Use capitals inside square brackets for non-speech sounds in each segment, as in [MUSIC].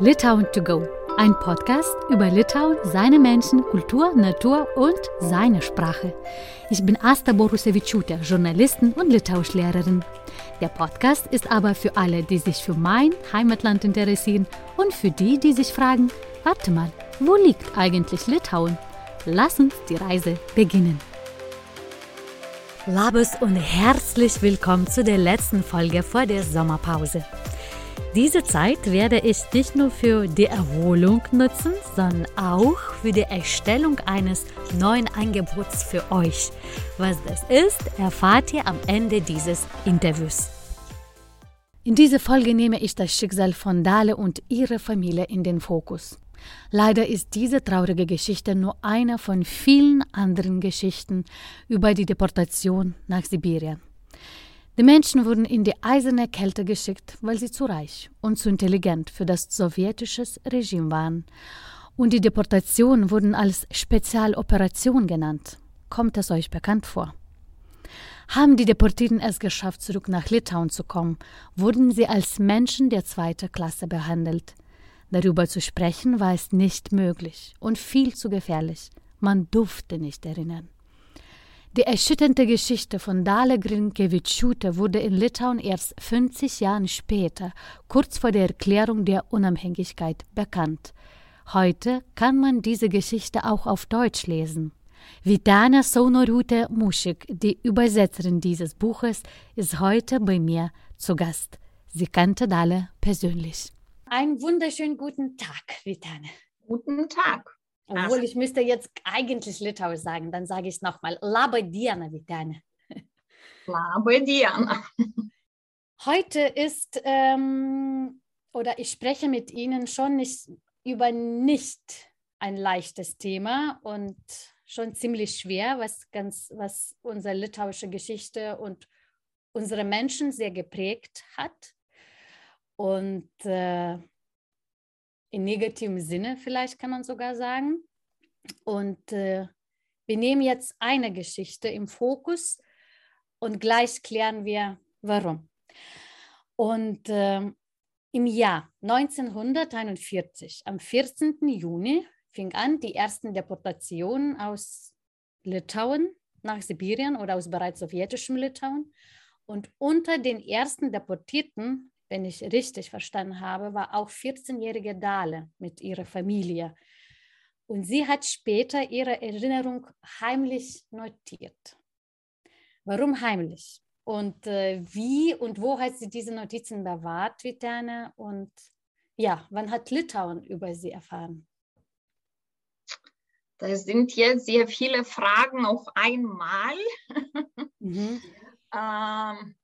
Litauen to go, ein Podcast über Litauen, seine Menschen, Kultur, Natur und seine Sprache. Ich bin Asta Borusevičiūtė, Journalistin und Litauischlehrerin. Der Podcast ist aber für alle, die sich für mein Heimatland interessieren und für die, die sich fragen, warte mal, wo liegt eigentlich Litauen? Lass uns die Reise beginnen. Labus und herzlich willkommen zu der letzten Folge vor der Sommerpause. Diese Zeit werde ich nicht nur für die Erholung nutzen, sondern auch für die Erstellung eines neuen Angebots für euch. Was das ist, erfahrt ihr am Ende dieses Interviews. In dieser Folge nehme ich das Schicksal von Dale und ihrer Familie in den Fokus. Leider ist diese traurige Geschichte nur eine von vielen anderen Geschichten über die Deportation nach Sibirien. Die Menschen wurden in die eiserne Kälte geschickt, weil sie zu reich und zu intelligent für das sowjetische Regime waren. Und die Deportationen wurden als Spezialoperation genannt. Kommt es euch bekannt vor? Haben die Deportierten es geschafft, zurück nach Litauen zu kommen, wurden sie als Menschen der zweiten Klasse behandelt. Darüber zu sprechen war es nicht möglich und viel zu gefährlich. Man durfte nicht erinnern. Die erschütternde Geschichte von Dale Grinkevičiūtė wurde in Litauen erst 50 Jahre später, kurz vor der Erklärung der Unabhängigkeit, bekannt. Heute kann man diese Geschichte auch auf Deutsch lesen. Vitana Sonorute Muschik, die Übersetzerin dieses Buches, ist heute bei mir zu Gast. Sie kannte Dale persönlich. Einen wunderschönen guten Tag, Vitana. Guten Tag. Obwohl, ich müsste jetzt eigentlich Litauisch sagen, dann sage ich es nochmal. Laba diena, Vitane. Laba diena. Heute ist, ähm, oder ich spreche mit Ihnen schon nicht über nicht ein leichtes Thema und schon ziemlich schwer, was ganz, was unsere litauische Geschichte und unsere Menschen sehr geprägt hat. Und äh, in negativem Sinne vielleicht kann man sogar sagen. Und äh, wir nehmen jetzt eine Geschichte im Fokus und gleich klären wir, warum. Und äh, im Jahr 1941, am 14. Juni, fing an die ersten Deportationen aus Litauen nach Sibirien oder aus bereits sowjetischem Litauen. Und unter den ersten Deportierten wenn ich richtig verstanden habe, war auch 14-jährige Dale mit ihrer Familie. Und sie hat später ihre Erinnerung heimlich notiert. Warum heimlich? Und äh, wie und wo hat sie diese Notizen bewahrt, Vitane? Und ja, wann hat Litauen über sie erfahren? Das sind jetzt sehr viele Fragen auf einmal. Mhm. [LAUGHS] ähm,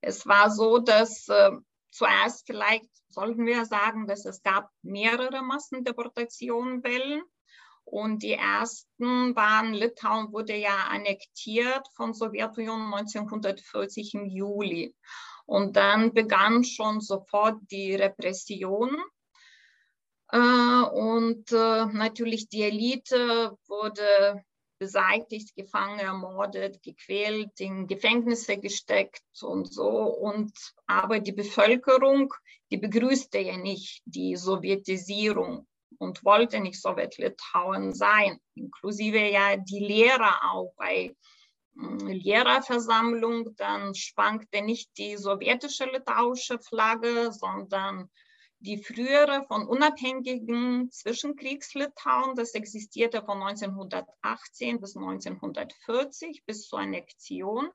es war so, dass äh, zuerst vielleicht sollten wir sagen, dass es gab mehrere Massendeportationenwellen. Und die ersten waren, Litauen wurde ja annektiert von Sowjetunion 1940 im Juli. Und dann begann schon sofort die Repression. Äh, und äh, natürlich die Elite wurde beseitigt, gefangen, ermordet, gequält, in Gefängnisse gesteckt und so. Und aber die Bevölkerung, die begrüßte ja nicht die Sowjetisierung und wollte nicht Sowjet-Litauen sein, inklusive ja die Lehrer auch bei hm, Lehrerversammlung, dann schwankte nicht die sowjetische litauische Flagge, sondern die frühere von unabhängigen Zwischenkriegslitauen, das existierte von 1918 bis 1940 bis zur Annexion.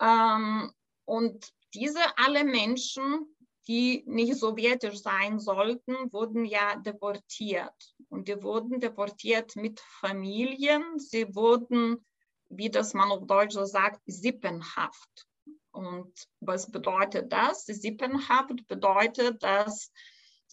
Ähm, und diese alle Menschen, die nicht sowjetisch sein sollten, wurden ja deportiert. Und die wurden deportiert mit Familien. Sie wurden, wie das man auf Deutsch so sagt, sippenhaft und was bedeutet das? Sippenhaft bedeutet, dass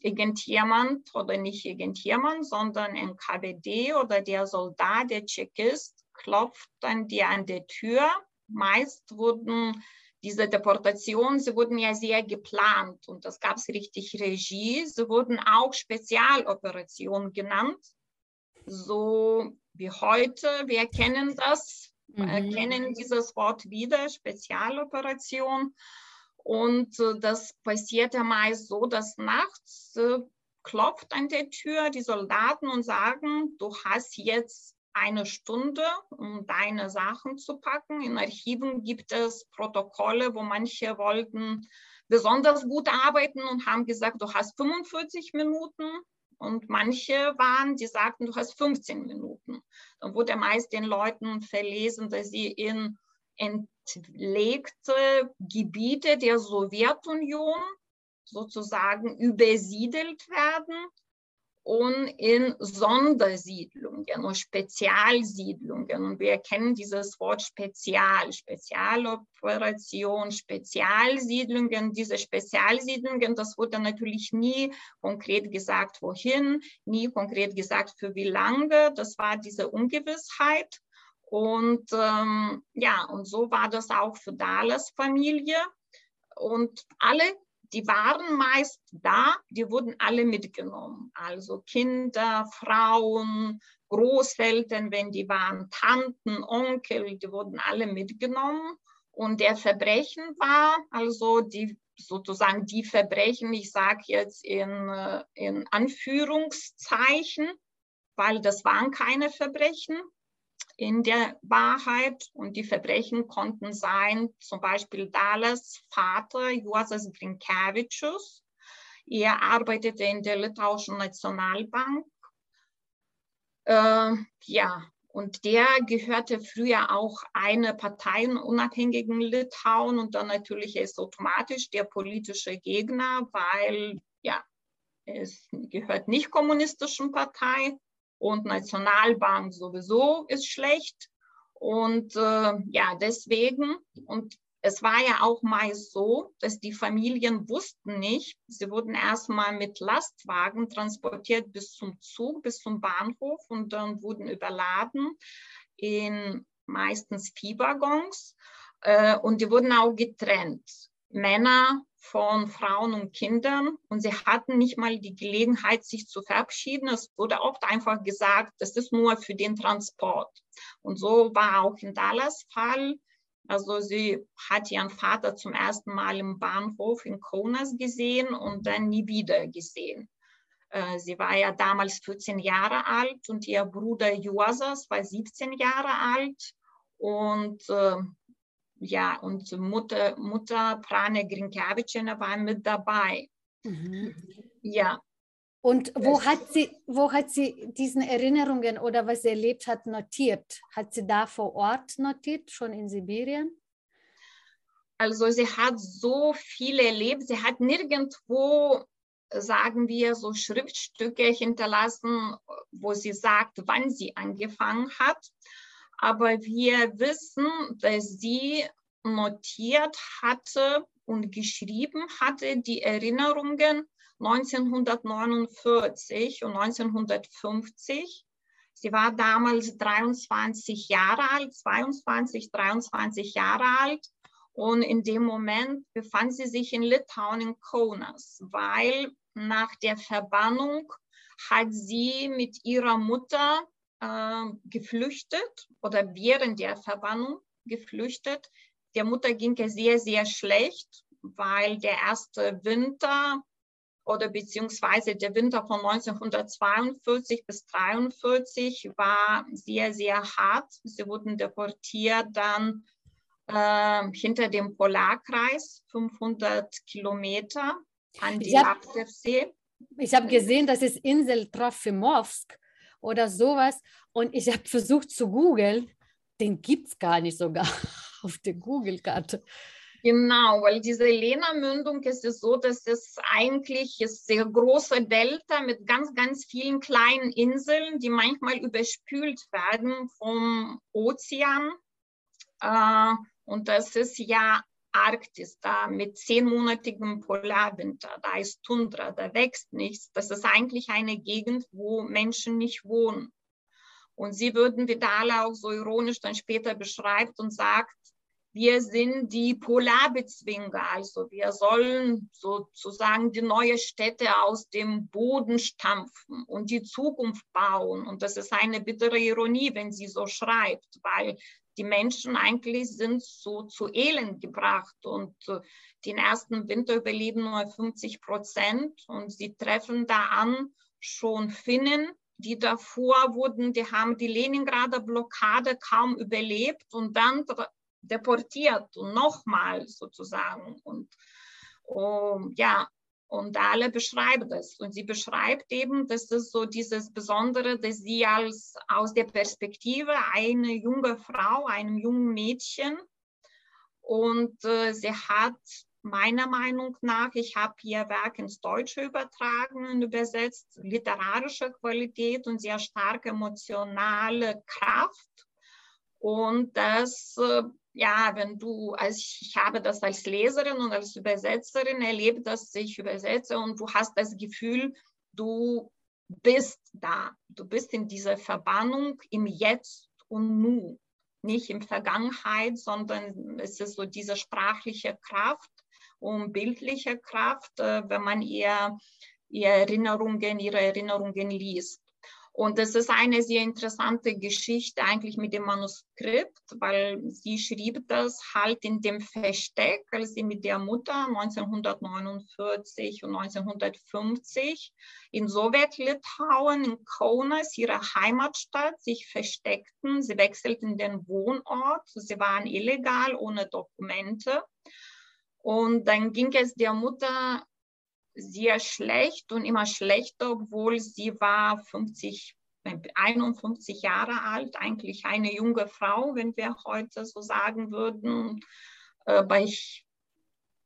irgendjemand oder nicht irgendjemand, sondern ein KWD oder der Soldat, der Tschechist, klopft dann dir an der Tür. Meist wurden diese Deportationen, sie wurden ja sehr geplant und das gab es richtig Regie. Sie wurden auch Spezialoperationen genannt, so wie heute. Wir kennen das mhm. erkennen dieses Wort wieder, Spezialoperation. Und äh, das passierte meist so, dass nachts äh, klopft an der Tür die Soldaten und sagen, du hast jetzt eine Stunde, um deine Sachen zu packen. In Archiven gibt es Protokolle, wo manche wollten besonders gut arbeiten und haben gesagt, du hast 45 Minuten. Und manche waren, die sagten, du hast 15 Minuten. Dann wurde meist den Leuten verlesen, dass sie in entlegte Gebiete der Sowjetunion sozusagen übersiedelt werden und in Sondersiedlungen und Spezialsiedlungen. Und wir kennen dieses Wort Spezial, Spezialoperation, Spezialsiedlungen. Diese Spezialsiedlungen, das wurde natürlich nie konkret gesagt, wohin, nie konkret gesagt, für wie lange. Das war diese Ungewissheit. Und ähm, ja, und so war das auch für Dallas Familie. Und alle die waren meist da, die wurden alle mitgenommen. Also Kinder, Frauen, Großeltern, wenn die waren, Tanten, Onkel, die wurden alle mitgenommen. Und der Verbrechen war also die sozusagen die Verbrechen, ich sage jetzt in, äh, in Anführungszeichen, weil das waren keine Verbrechen, in der Wahrheit und die Verbrechen konnten sein, zum Beispiel Dallas Vater Juozas Grinkevičius. Er arbeitete in der Litauischen Nationalbank. Äh, ja, und der gehörte früher auch einer Partei in unabhängigen Litauen und dann natürlich ist automatisch der politische Gegner, weil ja, es gehört nicht kommunistischen Partei und Nationalbank sowieso ist schlecht. Und äh, ja, deswegen, und es war ja auch meist so, dass die Familien wussten nicht, sie wurden erstmal mit Lastwagen transportiert bis zum Zug, bis zum Bahnhof und dann wurden überladen in meistens Viehwaggons äh, und die wurden auch getrennt. Männer von Frauen und Kindern und sie hatten nicht mal die Gelegenheit, sich zu verabschieden. Es wurde oft einfach gesagt, das ist nur für den Transport. Und so war auch in Dallas Fall. Also sie hat ihren Vater zum ersten Mal im Bahnhof in Konas gesehen und dann nie wieder gesehen. Äh, sie war ja damals 14 Jahre alt und ihr Bruder Juasas war 17 Jahre alt. Und äh, ja, und Mutter, Mutter Prane Grinkevicina war mit dabei. Mhm. Ja. Und wo hat, sie, wo hat sie diesen Erinnerungen oder was sie erlebt hat, notiert? Hat sie da vor Ort notiert, schon in Sibirien? Also sie hat so viel erlebt. Sie hat nirgendwo, sagen wir, so Schriftstücke hinterlassen, wo sie sagt, wann sie angefangen hat. Aber wir wissen, dass sie notiert hatte und geschrieben hatte die Erinnerungen 1949 und 1950. Sie war damals 23 Jahre alt, 22, 23 Jahre alt. Und in dem Moment befand sie sich in Litauen in Kaunas, weil nach der Verbannung hat sie mit ihrer Mutter äh, geflüchtet oder während der Verbannung geflüchtet. Der Mutter ging es sehr, sehr schlecht, weil der erste Winter oder beziehungsweise der Winter von 1942 bis 1943 war sehr, sehr hart. Sie wurden deportiert dann äh, hinter dem Polarkreis, 500 Kilometer an die Laptevsee. Ich habe gesehen, das ist Insel Trofimowsk oder sowas. Und ich habe versucht zu googeln, den gibt es gar nicht sogar [LAUGHS] auf der Google-Karte. Genau, weil diese Lena-Mündung ist es so, dass es eigentlich ist sehr große Delta mit ganz, ganz vielen kleinen Inseln, die manchmal überspült werden vom Ozean. Äh, und das ist ja Arktis, da mit zehnmonatigem Polarwinter, da ist Tundra, da wächst nichts. Das ist eigentlich eine Gegend, wo Menschen nicht wohnen. Und sie würden, wie Dala auch so ironisch dann später beschreibt und sagt, wir sind die Polarbezwinger, also wir sollen sozusagen die neue Städte aus dem Boden stampfen und die Zukunft bauen. Und das ist eine bittere Ironie, wenn sie so schreibt, weil die Menschen eigentlich sind so zu Elend gebracht und äh, den ersten Winter überleben nur 50 Prozent und sie treffen da an schon Finnen, die davor wurden, die haben die Leningrader Blockade kaum überlebt und dann deportiert und nochmal sozusagen. Und um, ja, und alle beschreiben das. Und sie beschreibt eben, dass es so dieses Besondere, dass sie als aus der Perspektive eine junge Frau, einem jungen Mädchen, und äh, sie hat meiner Meinung nach, ich habe ihr Werk ins Deutsche übertragen und übersetzt, literarische Qualität und sehr starke emotionale Kraft. Und das äh, ja, wenn du, also ich habe das als Leserin und als Übersetzerin erlebt, dass ich übersetze und du hast das Gefühl, du bist da, du bist in dieser Verbannung im Jetzt und Nu, nicht in Vergangenheit, sondern es ist so diese sprachliche Kraft und bildliche Kraft, äh, wenn man ihr, ihr Erinnerungen, ihre Erinnerungen liest. Und das ist eine sehr interessante Geschichte eigentlich mit dem Manuskript, weil sie schrieb das halt in dem Versteck, als sie mit der Mutter 1949 und 1950 in Sowjetlitauen, in Kaunas, ihrer Heimatstadt, sich versteckten. Sie wechselten den Wohnort, sie waren illegal, ohne Dokumente. Und dann ging es der Mutter sehr schlecht und immer schlechter, obwohl sie war 50, 51 Jahre alt, eigentlich eine junge Frau, wenn wir heute so sagen würden, äh, bei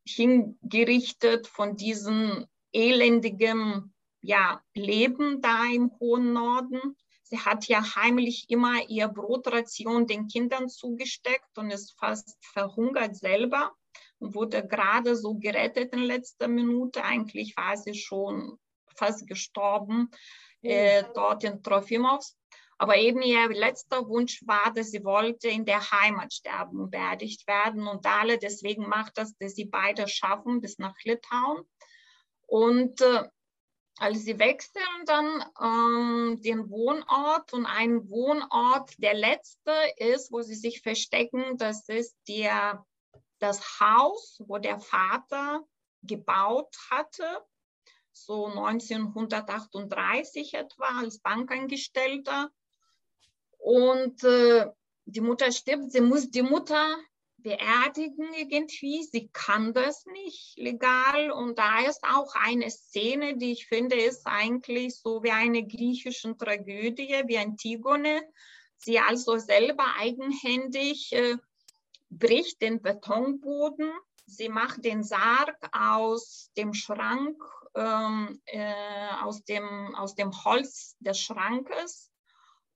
hingerichtet von diesem elendigen ja, Leben da im hohen Norden. Sie hat ja heimlich immer ihr Brotration den Kindern zugesteckt und ist fast verhungert selber wurde gerade so gerettet in letzter Minute. Eigentlich war sie schon fast gestorben äh, dort in Trofimovs. Aber eben ihr letzter Wunsch war, dass sie wollte in der Heimat sterben und beerdigt werden. Und alle deswegen macht das, dass sie beide schaffen bis nach Litauen. Und äh, als sie wechseln dann ähm, den Wohnort und ein Wohnort, der letzte ist, wo sie sich verstecken, das ist der das Haus, wo der Vater gebaut hatte, so 1938 etwa als Bankangestellter. Und äh, die Mutter stirbt, sie muss die Mutter beerdigen irgendwie. Sie kann das nicht legal. Und da ist auch eine Szene, die ich finde, ist eigentlich so wie eine griechische Tragödie, wie Antigone. Sie also selber eigenhändig äh, bricht den Betonboden, sie macht den Sarg aus dem Schrank, ähm, äh, aus, dem, aus dem Holz des Schrankes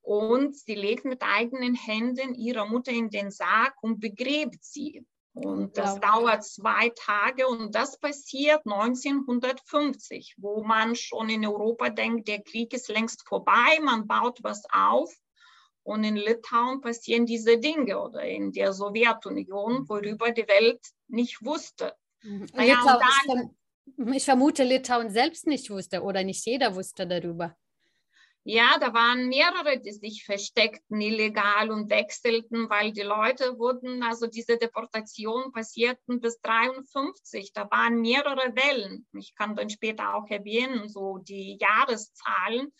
und sie legt mit eigenen Händen ihre Mutter in den Sarg und begräbt sie. Und das ja. dauert zwei Tage und das passiert 1950, wo man schon in Europa denkt, der Krieg ist längst vorbei, man baut was auf und in Litauen passieren diese Dinge oder in der Sowjetunion, worüber die Welt nicht wusste. Mhm. Naja, Litauen, dann, ich vermute, Litauen selbst nicht wusste oder nicht jeder wusste darüber. Ja, da waren mehrere, die sich versteckten illegal und wechselten, weil die Leute wurden, also diese Deportation passierten bis 53. Da waren mehrere Wellen. Ich kann dann später auch erwähnen, so die Jahreszahlen.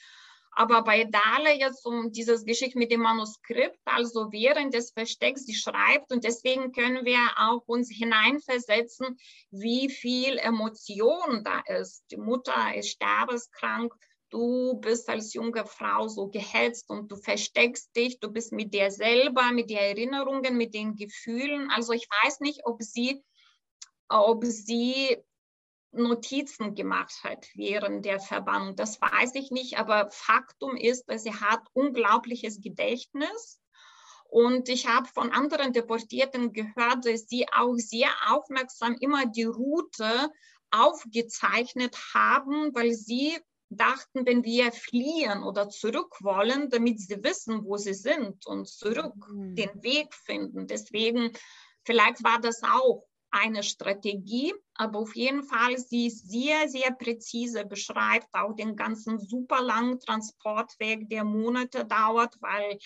Aber bei Dale jetzt um dieses Geschick mit dem Manuskript, also während des Verstecks, sie schreibt und deswegen können wir auch uns hineinversetzen, wie viel Emotion da ist. Die Mutter ist sterbeskrank, du bist als junge Frau so gehetzt und du versteckst dich, du bist mit dir selber, mit den Erinnerungen, mit den Gefühlen. Also ich weiß nicht, ob sie, ob sie Notizen gemacht hat während der Verbannung. Das weiß ich nicht, aber Faktum ist, dass sie hat unglaubliches Gedächtnis. Und ich habe von anderen Deportierten gehört, dass sie auch sehr aufmerksam immer die Route aufgezeichnet haben, weil sie dachten, wenn wir fliehen oder zurück wollen, damit sie wissen, wo sie sind und zurück mhm. den Weg finden. Deswegen vielleicht war das auch eine Strategie, aber auf jeden Fall sie sehr, sehr präzise beschreibt, auch den ganzen super langen Transportweg, der Monate dauert, weil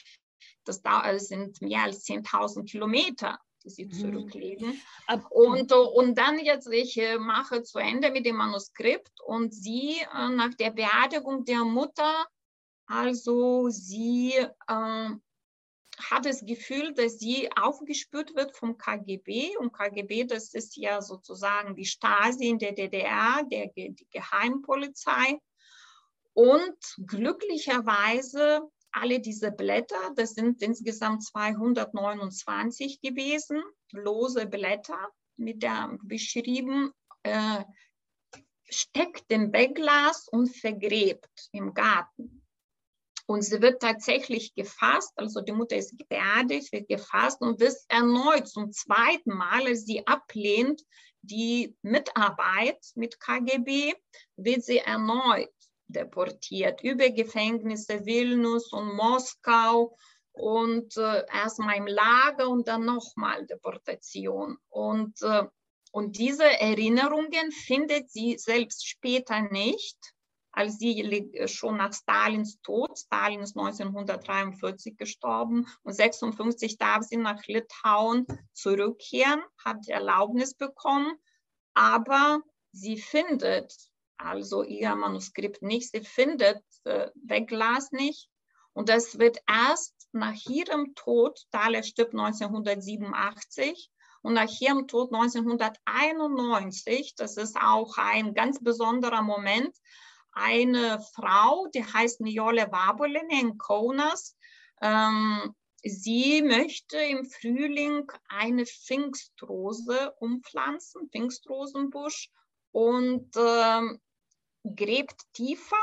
das sind mehr als 10.000 Kilometer, die sie mhm. zurücklegen. Und, und dann jetzt, ich äh, mache zu Ende mit dem Manuskript und sie äh, nach der Beerdigung der Mutter, also sie äh, hat das Gefühl, dass sie aufgespürt wird vom KGB. Und KGB, das ist ja sozusagen die Stasi in der DDR, der, die Geheimpolizei. Und glücklicherweise alle diese Blätter, das sind insgesamt 229 gewesen, lose Blätter mit der beschrieben, äh, steckt im Beckglas und vergräbt im Garten. Und sie wird tatsächlich gefasst, also die Mutter ist beerdigt, wird gefasst und wird erneut zum zweiten Mal, als sie ablehnt die Mitarbeit mit KGB, wird sie erneut deportiert über Gefängnisse Vilnius und Moskau und äh, erstmal im Lager und dann nochmal Deportation. Und, äh, und diese Erinnerungen findet sie selbst später nicht als sie äh, schon nach Stalins Tod, Stalin ist 1943 gestorben und 56 darf sie nach Litauen zurückkehren, hat Erlaubnis bekommen, aber sie findet also ihr Manuskript nicht, sie findet äh, Wegglas nicht. Und das wird erst nach ihrem Tod, Thaler stirbt 1987, und nach ihrem Tod 1991, das ist auch ein ganz besonderer Moment, eine Frau, die heißt Niole Wabolene in Kaunas. Ähm, sie möchte im Frühling eine Pfingstrose umpflanzen, Pfingstrosenbusch, und ähm, gräbt tiefer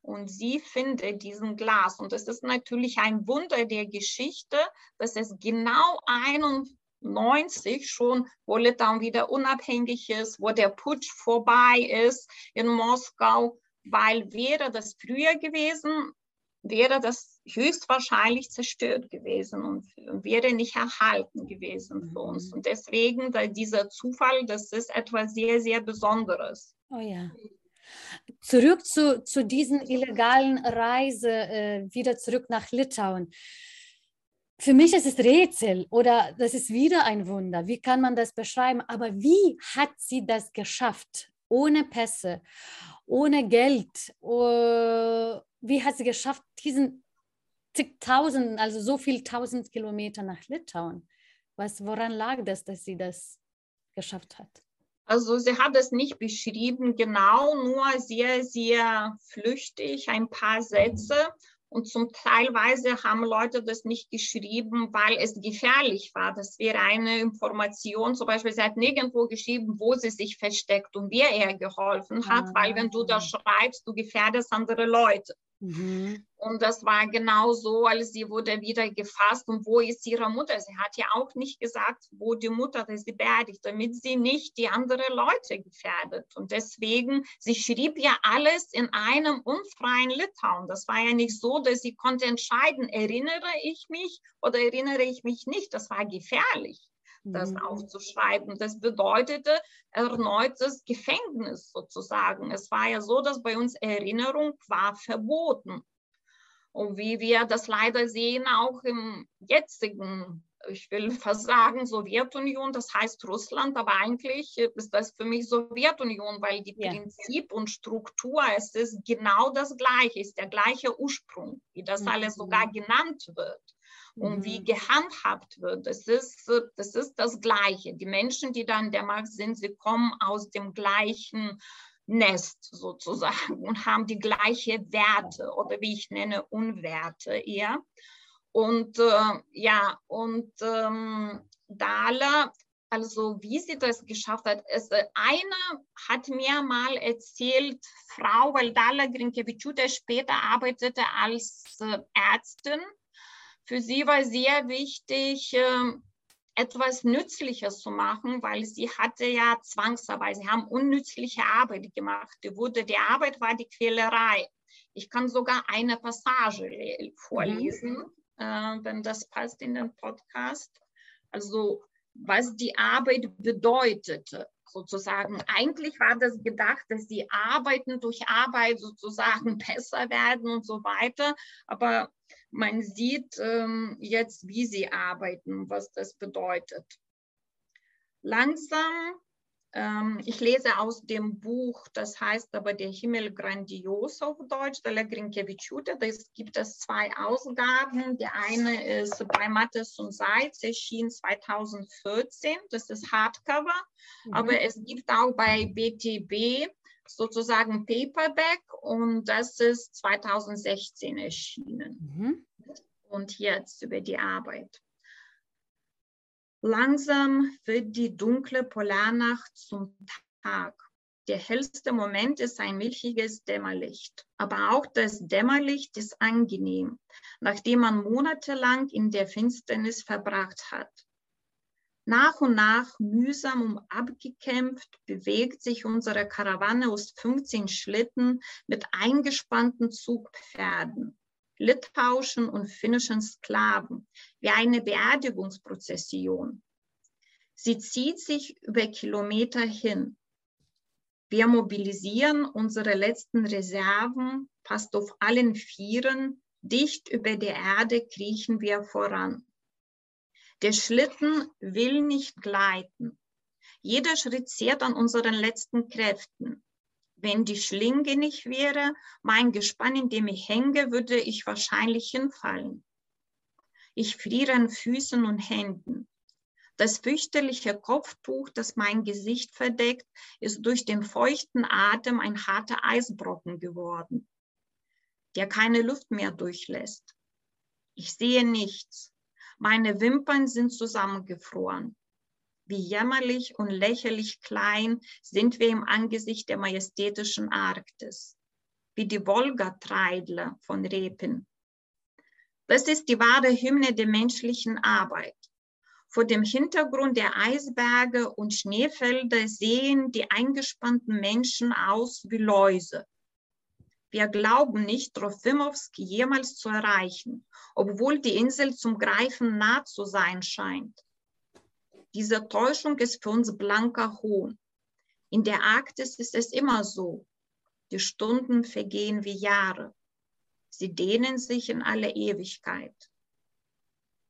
und sie findet diesen Glas. Und es ist natürlich ein Wunder der Geschichte, dass es genau 91 schon, wo Litauen wieder unabhängig ist, wo der Putsch vorbei ist in Moskau, weil wäre das früher gewesen, wäre das höchstwahrscheinlich zerstört gewesen und wäre nicht erhalten gewesen für uns. Mhm. Und deswegen, dieser Zufall, das ist etwas sehr, sehr Besonderes. Oh ja. Zurück zu, zu diesen illegalen Reise, äh, wieder zurück nach Litauen. Für mich ist es Rätsel oder das ist wieder ein Wunder. Wie kann man das beschreiben? Aber wie hat sie das geschafft? Ohne Pässe, ohne Geld. Uh, wie hat sie geschafft, diesen zigtausend, also so viel tausend Kilometer nach Litauen? Was, woran lag das, dass sie das geschafft hat? Also sie hat es nicht beschrieben genau, nur sehr, sehr flüchtig, ein paar Sätze. Und zum Teilweise haben Leute das nicht geschrieben, weil es gefährlich war. Das wäre eine Information. Zum Beispiel, sie hat nirgendwo geschrieben, wo sie sich versteckt und wer ihr geholfen hat, ah. weil wenn du das schreibst, du gefährdest andere Leute. Mhm. Und das war genau so, als sie wurde wieder gefasst. Und wo ist ihre Mutter? Sie hat ja auch nicht gesagt, wo die Mutter ist, sie beerdigt, damit sie nicht die anderen Leute gefährdet. Und deswegen, sie schrieb ja alles in einem unfreien Litauen. Das war ja nicht so, dass sie konnte entscheiden, erinnere ich mich oder erinnere ich mich nicht. Das war gefährlich das mhm. aufzuschreiben. Das bedeutete erneutes Gefängnis sozusagen. Es war ja so, dass bei uns Erinnerung war verboten. Und wie wir das leider sehen, auch im jetzigen, ich will fast sagen, Sowjetunion, das heißt Russland, aber eigentlich ist das für mich Sowjetunion, weil die ja. Prinzip und Struktur, es ist genau das Gleiche, ist der gleiche Ursprung, wie das mhm. alles sogar genannt wird und mhm. wie gehandhabt wird. Das ist, das ist das Gleiche. Die Menschen, die dann der Markt sind, sie kommen aus dem gleichen Nest sozusagen und haben die gleiche Werte oder wie ich nenne, Unwerte eher. Und äh, ja, und ähm, Dala, also wie sie das geschafft hat, es, äh, eine hat mir mal erzählt, Frau, weil Dala Grinkevičiūtė später arbeitete als äh, Ärztin für sie war sehr wichtig, ähm, etwas Nützliches zu machen, weil sie hatte ja Zwangsarbeit. Sie haben unnützliche Arbeit gemacht. Die, wurde, die Arbeit war die Quälerei. Ich kann sogar eine Passage vorlesen, mhm. äh, wenn das passt in den Podcast. Also was die Arbeit bedeutete. Sozusagen, eigentlich war das gedacht, dass die Arbeiten durch Arbeit sozusagen [LAUGHS] besser werden und so weiter. Aber man sieht ähm, jetzt, wie sie arbeiten, was das bedeutet. Langsam ähm, ich lese aus dem Buch, das heißt aber Der Himmel grandios auf Deutsch, der Grinkevichute. Da gibt es zwei Ausgaben. Die eine ist bei Mattes und Seitz, erschien 2014. Das ist Hardcover. Mhm. Aber es gibt auch bei BTB sozusagen Paperback und das ist 2016 erschienen. Mhm. Und jetzt über die Arbeit. Langsam wird die dunkle Polarnacht zum Tag. Der hellste Moment ist ein milchiges Dämmerlicht. Aber auch das Dämmerlicht ist angenehm, nachdem man monatelang in der Finsternis verbracht hat. Nach und nach, mühsam und abgekämpft, bewegt sich unsere Karawane aus 15 Schlitten mit eingespannten Zugpferden. Litauischen und finnischen Sklaven, wie eine Beerdigungsprozession. Sie zieht sich über Kilometer hin. Wir mobilisieren unsere letzten Reserven, fast auf allen Vieren, dicht über der Erde kriechen wir voran. Der Schlitten will nicht gleiten. Jeder Schritt zehrt an unseren letzten Kräften. Wenn die Schlinge nicht wäre, mein Gespann, in dem ich hänge, würde ich wahrscheinlich hinfallen. Ich friere an Füßen und Händen. Das fürchterliche Kopftuch, das mein Gesicht verdeckt, ist durch den feuchten Atem ein harter Eisbrocken geworden, der keine Luft mehr durchlässt. Ich sehe nichts. Meine Wimpern sind zusammengefroren. Wie jämmerlich und lächerlich klein sind wir im Angesicht der majestätischen Arktis, wie die Wolga-Treidler von Repin. Das ist die wahre Hymne der menschlichen Arbeit. Vor dem Hintergrund der Eisberge und Schneefelder sehen die eingespannten Menschen aus wie Läuse. Wir glauben nicht, Trofimowski jemals zu erreichen, obwohl die Insel zum Greifen nah zu sein scheint. Diese Täuschung ist für uns blanker Hohn. In der Arktis ist es immer so. Die Stunden vergehen wie Jahre. Sie dehnen sich in alle Ewigkeit.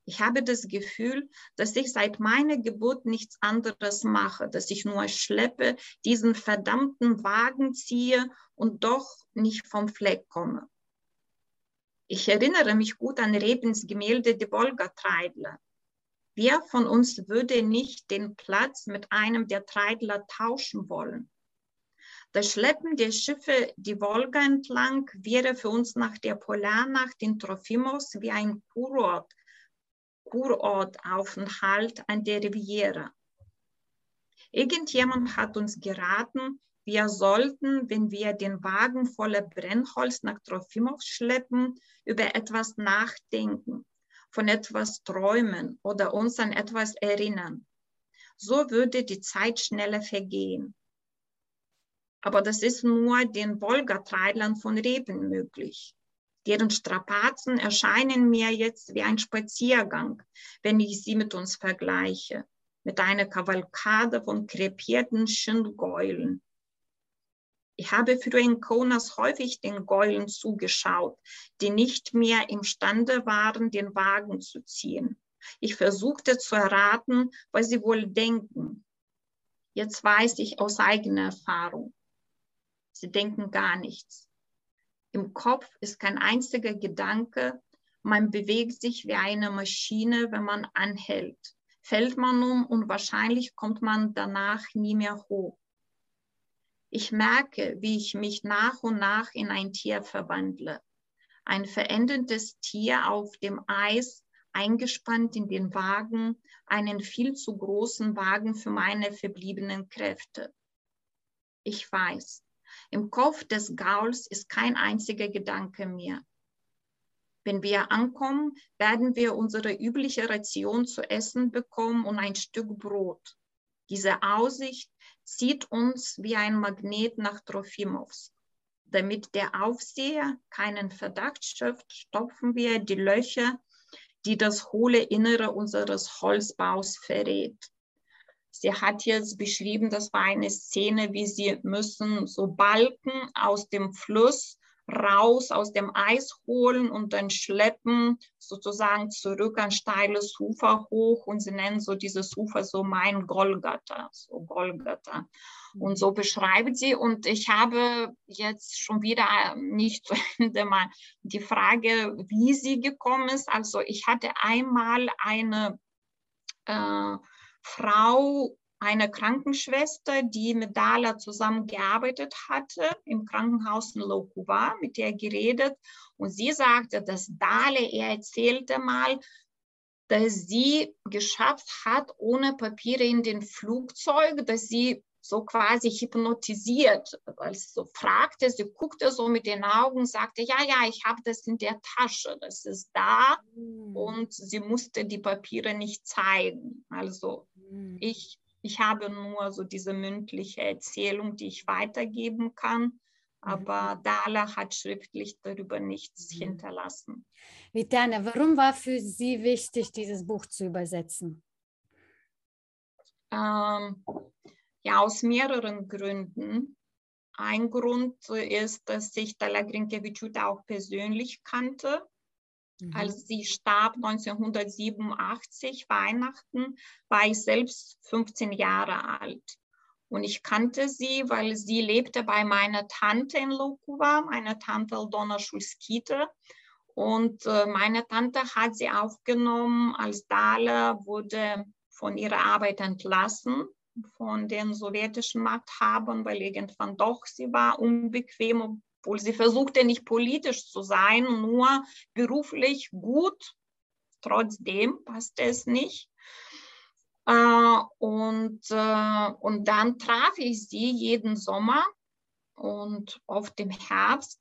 Ich habe das Gefühl, dass ich seit meiner Geburt nichts anderes mache, dass ich nur schleppe, diesen verdammten Wagen ziehe und doch nicht vom Fleck komme. Ich erinnere mich gut an Rebens Gemälde Die Wolga-Treidler. Wer von uns würde nicht den Platz mit einem der Treidler tauschen wollen? Das Schleppen der Schiffe die Wolga entlang wäre für uns nach der Polarnacht in Trofimos wie ein Kurort, Kurortaufenthalt an der Riviera. Irgendjemand hat uns geraten, wir sollten, wenn wir den Wagen voller Brennholz nach Trofimov schleppen, über etwas nachdenken von etwas träumen oder uns an etwas erinnern. So würde die Zeit schneller vergehen. Aber das ist nur den Wolgatreidlern von Reben möglich. Deren Strapazen erscheinen mir jetzt wie ein Spaziergang, wenn ich sie mit uns vergleiche, mit einer Kavalkade von krepierten Schindgäulen. Ich habe früher in Konas häufig den Gäulen zugeschaut, die nicht mehr imstande waren, den Wagen zu ziehen. Ich versuchte zu erraten, was sie wohl denken. Jetzt weiß ich aus eigener Erfahrung. Sie denken gar nichts. Im Kopf ist kein einziger Gedanke. Man bewegt sich wie eine Maschine, wenn man anhält. Fällt man um und wahrscheinlich kommt man danach nie mehr hoch. Ich merke, wie ich mich nach und nach in ein Tier verwandle. Ein verendendes Tier auf dem Eis, eingespannt in den Wagen, einen viel zu großen Wagen für meine verbliebenen Kräfte. Ich weiß, im Kopf des Gauls ist kein einziger Gedanke mehr. Wenn wir ankommen, werden wir unsere übliche Ration zu essen bekommen und ein Stück Brot. Diese Aussicht zieht uns wie ein Magnet nach Trofimowsk. Damit der Aufseher keinen Verdacht schöpft, stopfen wir die Löcher die das hohle Innere unseres Holzbaus verrät. Sie hat jetzt beschrieben, das war eine Szene, wie sie müssen so Balken aus dem Fluss raus aus dem Eis holen und dann schleppen sozusagen zurück ein steiles Ufer hoch und sie nennen so dieses Ufer so mein Golgatha, so Golgatha. Und so beschreibt sie. Und ich habe jetzt schon wieder nicht zu Ende mal die Frage, wie sie gekommen ist. Also ich hatte einmal eine äh, Frau eine Krankenschwester, die mit Dala zusammengearbeitet hatte im Krankenhaus in Lokuva, mit der geredet. Und sie sagte, dass Dale, er erzählte mal, dass sie geschafft hat, ohne Papiere in den Flugzeug, dass sie so quasi hypnotisiert, weil sie so fragte, sie guckte so mit den Augen, sagte, ja, ja, ich habe das in der Tasche, das ist da mhm. und sie musste die Papiere nicht zeigen. Also mhm. ich ich habe nur so diese mündliche Erzählung, die ich weitergeben kann. Aber mhm. Dala hat schriftlich darüber nichts mhm. hinterlassen. Vitana, warum war für Sie wichtig, dieses Buch zu übersetzen? Ähm, ja, aus mehreren Gründen. Ein Grund ist, dass ich Dala Grinkevičiūtė auch persönlich kannte. Mhm. Als sie starb 1987, Weihnachten, war ich selbst 15 Jahre alt. Und ich kannte sie, weil sie lebte bei meiner Tante in Lokuva, meine Tante Aldona Schulskite. Und äh, meine Tante hat sie aufgenommen, als Dale wurde von ihrer Arbeit entlassen von den sowjetischen Machthabern, weil irgendwann doch sie war unbequem, obwohl sie versuchte nicht politisch zu sein, nur beruflich gut. Trotzdem passte es nicht. Äh, und, äh, und dann traf ich sie jeden Sommer und oft im Herbst.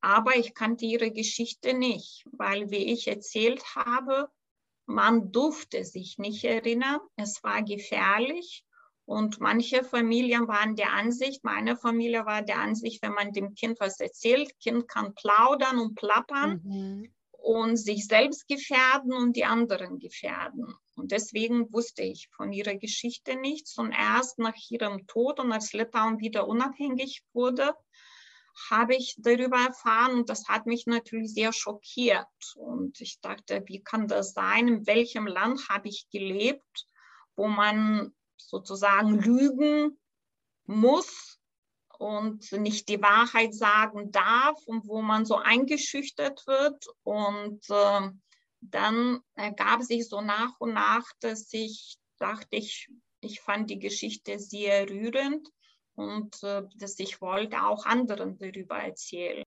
Aber ich kannte ihre Geschichte nicht, weil, wie ich erzählt habe, man durfte sich nicht erinnern. Es war gefährlich. Und manche Familien waren der Ansicht, meine Familie war der Ansicht, wenn man dem Kind was erzählt, Kind kann plaudern und plappern mhm. und sich selbst gefährden und die anderen gefährden. Und deswegen wusste ich von ihrer Geschichte nichts. Und erst nach ihrem Tod und als Litauen wieder unabhängig wurde, habe ich darüber erfahren und das hat mich natürlich sehr schockiert. Und ich dachte, wie kann das sein? In welchem Land habe ich gelebt, wo man sozusagen lügen muss und nicht die Wahrheit sagen darf und wo man so eingeschüchtert wird. Und äh, dann ergab sich so nach und nach, dass ich dachte, ich, ich fand die Geschichte sehr rührend und äh, dass ich wollte auch anderen darüber erzählen.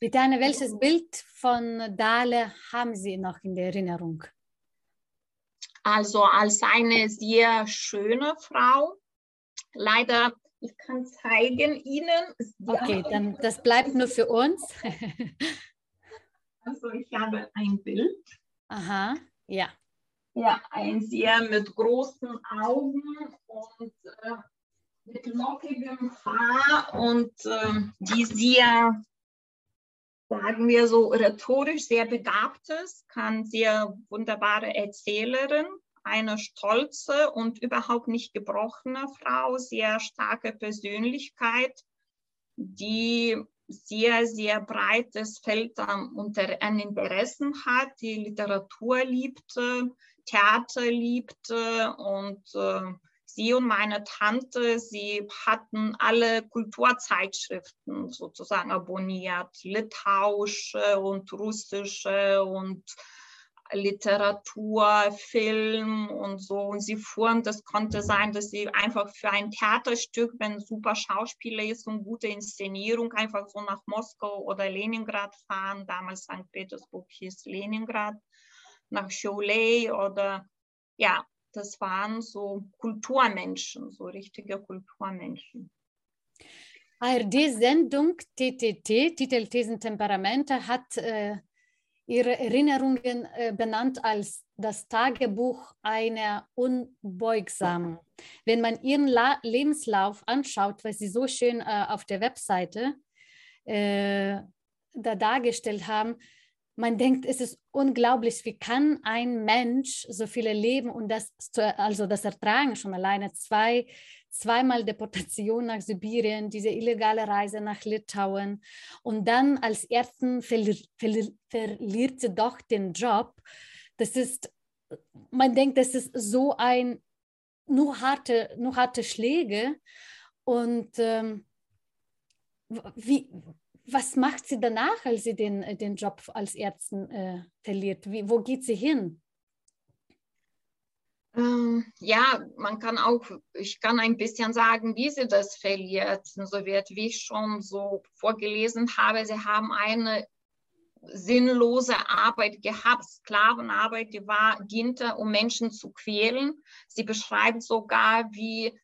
Vitane, welches Bild von Dale haben Sie noch in der Erinnerung? Also als eine sehr schöne Frau. Leider, ich kann zeigen Ihnen. Okay, dann das bleibt nur für uns. [LAUGHS] also ich habe ein Bild. Aha, ja. Ja, ein sehr mit großen Augen lockigem Haar und äh, die sehr sagen wir so, rhetorisch sehr begabtes, kann sehr wunderbare Erzählerin, eine stolze und überhaupt nicht gebrochene Frau, sehr starke Persönlichkeit, die sehr, sehr breites Feld an Interessen hat, die Literatur liebte, Theater liebte und äh, sie und meine Tante, sie hatten alle Kulturzeitschriften sozusagen abonniert, litauische und russische und Literatur, Film und so. Und sie fuhren, das konnte sein, dass sie einfach für ein Theaterstück, wenn super Schauspieler ist und gute Inszenierung, einfach so nach Moskau oder Leningrad fahren. Damals St. Petersburg hieß Leningrad, nach Cholet oder ja, das waren so Kulturmenschen, so richtige Kulturmenschen. ARD-Sendung TTT, Titel Thesen Temperamente, hat äh, ihre Erinnerungen äh, benannt als das Tagebuch einer Unbeugsamen. Wenn man ihren La Lebenslauf anschaut, was sie so schön äh, auf der Webseite äh, da dargestellt haben, man denkt, es ist unglaublich, wie kann ein Mensch so viele leben und das, also das ertragen schon alleine? Zwei, zweimal Deportation nach Sibirien, diese illegale Reise nach Litauen. Und dann als Ärztin verli verli verliert sie doch den Job. Das ist, man denkt, das ist so ein, nur harte, nur harte Schläge. Und ähm, wie, was macht sie danach, als sie den, äh, den Job als Ärztin äh, verliert? Wie, wo geht sie hin? Ähm, ja, man kann auch, ich kann ein bisschen sagen, wie sie das verliert. So wird, wie ich schon so vorgelesen habe, sie haben eine sinnlose Arbeit gehabt, Sklavenarbeit, die war, diente, um Menschen zu quälen. Sie beschreibt sogar, wie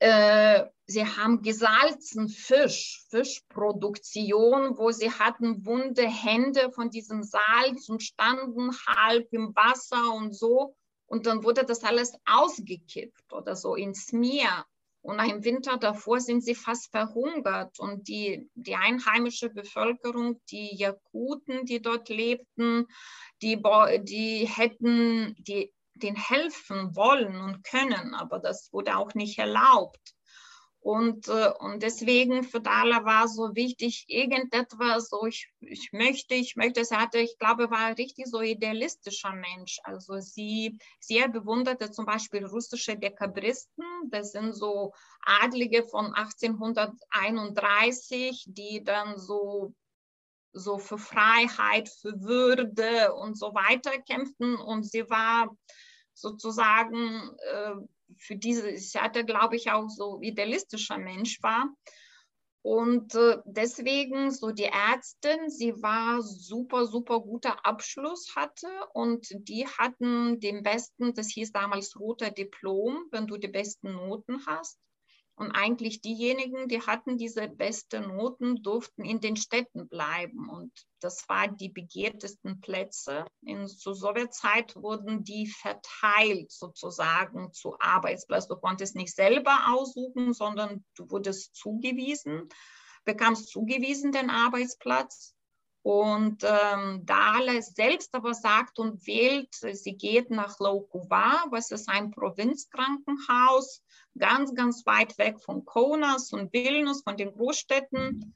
äh, sie haben gesalzen Fisch, Fischproduktion, wo sie hatten wunde Hände von diesem Salz und standen halb im Wasser und so. Und dann wurde das alles ausgekippt oder so ins Meer. Und im Winter davor sind sie fast verhungert. Und die, die einheimische Bevölkerung, die Jakuten, die dort lebten, die, die hätten die, den helfen wollen und können, aber das wurde auch nicht erlaubt. Und, äh, und deswegen für Dala war so wichtig, irgendetwas, so ich, ich möchte, ich möchte, sie hatte, ich glaube, war richtig so idealistischer Mensch. Also sie sehr bewunderte zum Beispiel russische Dekabristen, das sind so Adlige von 1831, die dann so so für Freiheit, für Würde und so weiter kämpften. Und sie war sozusagen äh, für diese Seite, glaube ich, auch so idealistischer Mensch war. Und äh, deswegen so die Ärztin, sie war super, super guter Abschluss hatte und die hatten den besten, das hieß damals roter Diplom, wenn du die besten Noten hast. Und eigentlich diejenigen, die hatten diese besten Noten, durften in den Städten bleiben. Und das waren die begehrtesten Plätze. In zur Sowjetzeit wurden die verteilt sozusagen zu Arbeitsplätzen. Du konntest nicht selber aussuchen, sondern du wurdest zugewiesen, bekamst zugewiesen den Arbeitsplatz. Und ähm, Dahle selbst aber sagt und wählt, sie geht nach Laukuva, was ist ein Provinzkrankenhaus, ganz, ganz weit weg von Kaunas und Vilnius, von den Großstädten.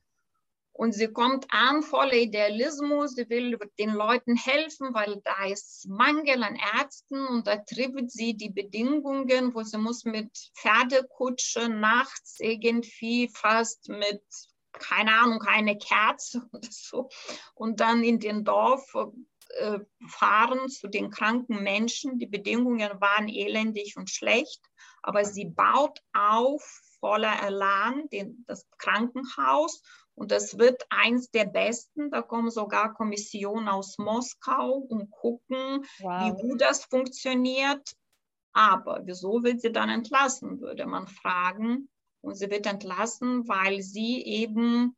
Und sie kommt an voller Idealismus, sie will den Leuten helfen, weil da ist Mangel an Ärzten und da trifft sie die Bedingungen, wo sie muss mit Pferdekutsche nachts irgendwie fast mit, keine Ahnung, eine Kerze [LAUGHS] oder so und dann in den Dorf äh, fahren zu den kranken Menschen. Die Bedingungen waren elendig und schlecht aber sie baut auf voller Elan den, das Krankenhaus und das wird eins der besten. Da kommen sogar Kommissionen aus Moskau und gucken, wow. wie gut das funktioniert. Aber wieso wird sie dann entlassen, würde man fragen. Und sie wird entlassen, weil sie eben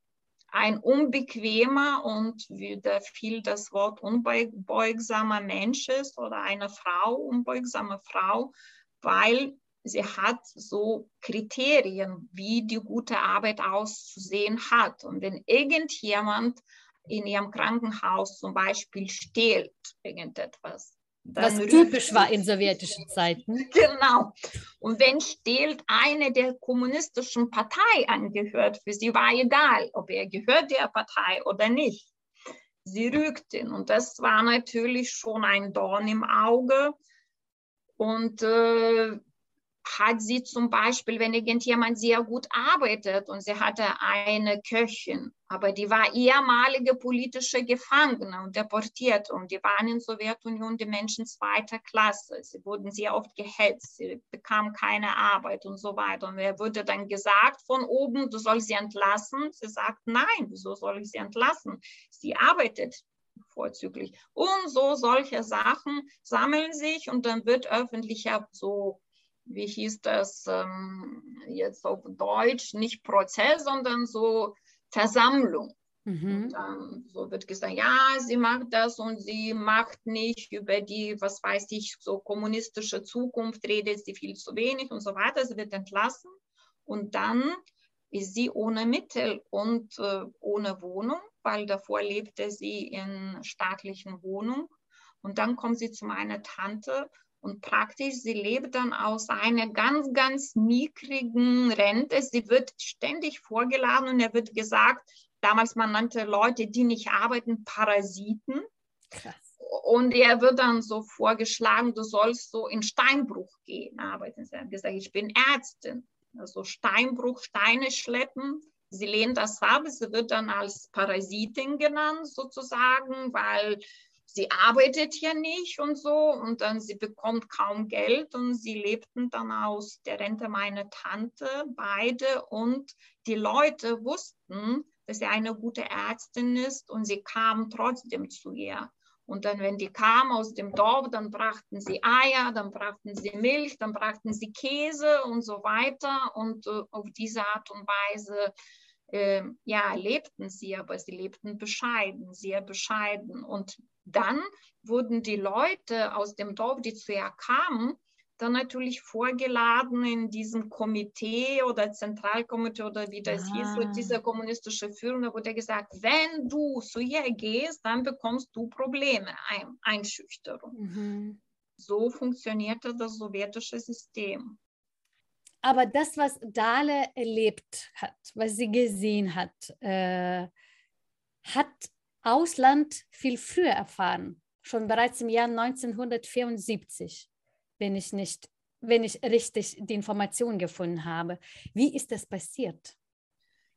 ein unbequemer und wieder viel das Wort unbeugsamer Mensch ist oder eine Frau, unbeugsame Frau, weil sie hat so Kriterien, wie die gute Arbeit auszusehen hat. Und wenn irgendjemand in ihrem Krankenhaus zum Beispiel stehlt, irgendetwas, was typisch war in sowjetischen Zeiten. [LAUGHS] Genau. Und wenn stehlt eine der kommunistischen Partei angehört, für sie war egal, ob er gehört der Partei oder nicht. Sie rügt ihn. Und das war natürlich schon ein Dorn im Auge. Und äh, hat sie zum Beispiel, wenn irgendjemand sehr gut arbeitet und sie hatte eine Köchin, aber die war ehemalige politische Gefangene und deportiert und die waren in der Sowjetunion die Menschen zweiter Klasse. Sie wurden sehr oft gehetzt, sie bekamen keine Arbeit und so weiter. Und er wurde dann gesagt von oben, du sollst sie entlassen. Sie sagt, nein, wieso soll ich sie entlassen? Sie arbeitet vorzüglich. Und so solche Sachen sammeln sich und dann wird öffentlicher so wie hieß das ähm, jetzt auf Deutsch, nicht Prozess, sondern so Versammlung. Mhm. Dann so wird gesagt, ja, sie macht das und sie macht nicht über die, was weiß ich, so kommunistische Zukunft, redet sie viel zu wenig und so weiter. Sie wird entlassen und dann ist sie ohne Mittel und äh, ohne Wohnung, weil davor lebte sie in staatlichen Wohnungen. Und dann kommt sie zu meiner Tante und praktisch, sie lebt dann aus einer ganz, ganz mickrigen Rente. Sie wird ständig vorgeladen und er wird gesagt, damals man nannte Leute, die nicht arbeiten, Parasiten. Krass. Und er wird dann so vorgeschlagen, du sollst so in Steinbruch gehen arbeiten. Sie hat gesagt, ich bin Ärztin. Also Steinbruch, Steine schleppen. Sie lehnt das ab. Sie wird dann als Parasitin genannt sozusagen, weil sie arbeitet ja nicht und so und dann sie bekommt kaum Geld und sie lebten dann aus der Rente meiner Tante beide und die Leute wussten, dass sie eine gute Ärztin ist und sie kamen trotzdem zu ihr. Und dann, wenn die kamen aus dem Dorf, dann brachten sie Eier, dann brachten sie Milch, dann brachten sie Käse und so weiter. Und äh, auf diese Art und Weise, äh, ja, lebten sie, aber sie lebten bescheiden, sehr bescheiden. Und dann wurden die Leute aus dem Dorf, die zu ihr kamen, dann natürlich vorgeladen in diesem Komitee oder Zentralkomitee oder wie das ah. hieß, dieser kommunistische Führung, da wurde gesagt, wenn du zu ihr gehst, dann bekommst du Probleme, Ein Einschüchterung. Mhm. So funktionierte das sowjetische System. Aber das, was Dahle erlebt hat, was sie gesehen hat, äh, hat Ausland viel früher erfahren, schon bereits im Jahr 1974 wenn ich nicht, wenn ich richtig die Information gefunden habe. Wie ist das passiert?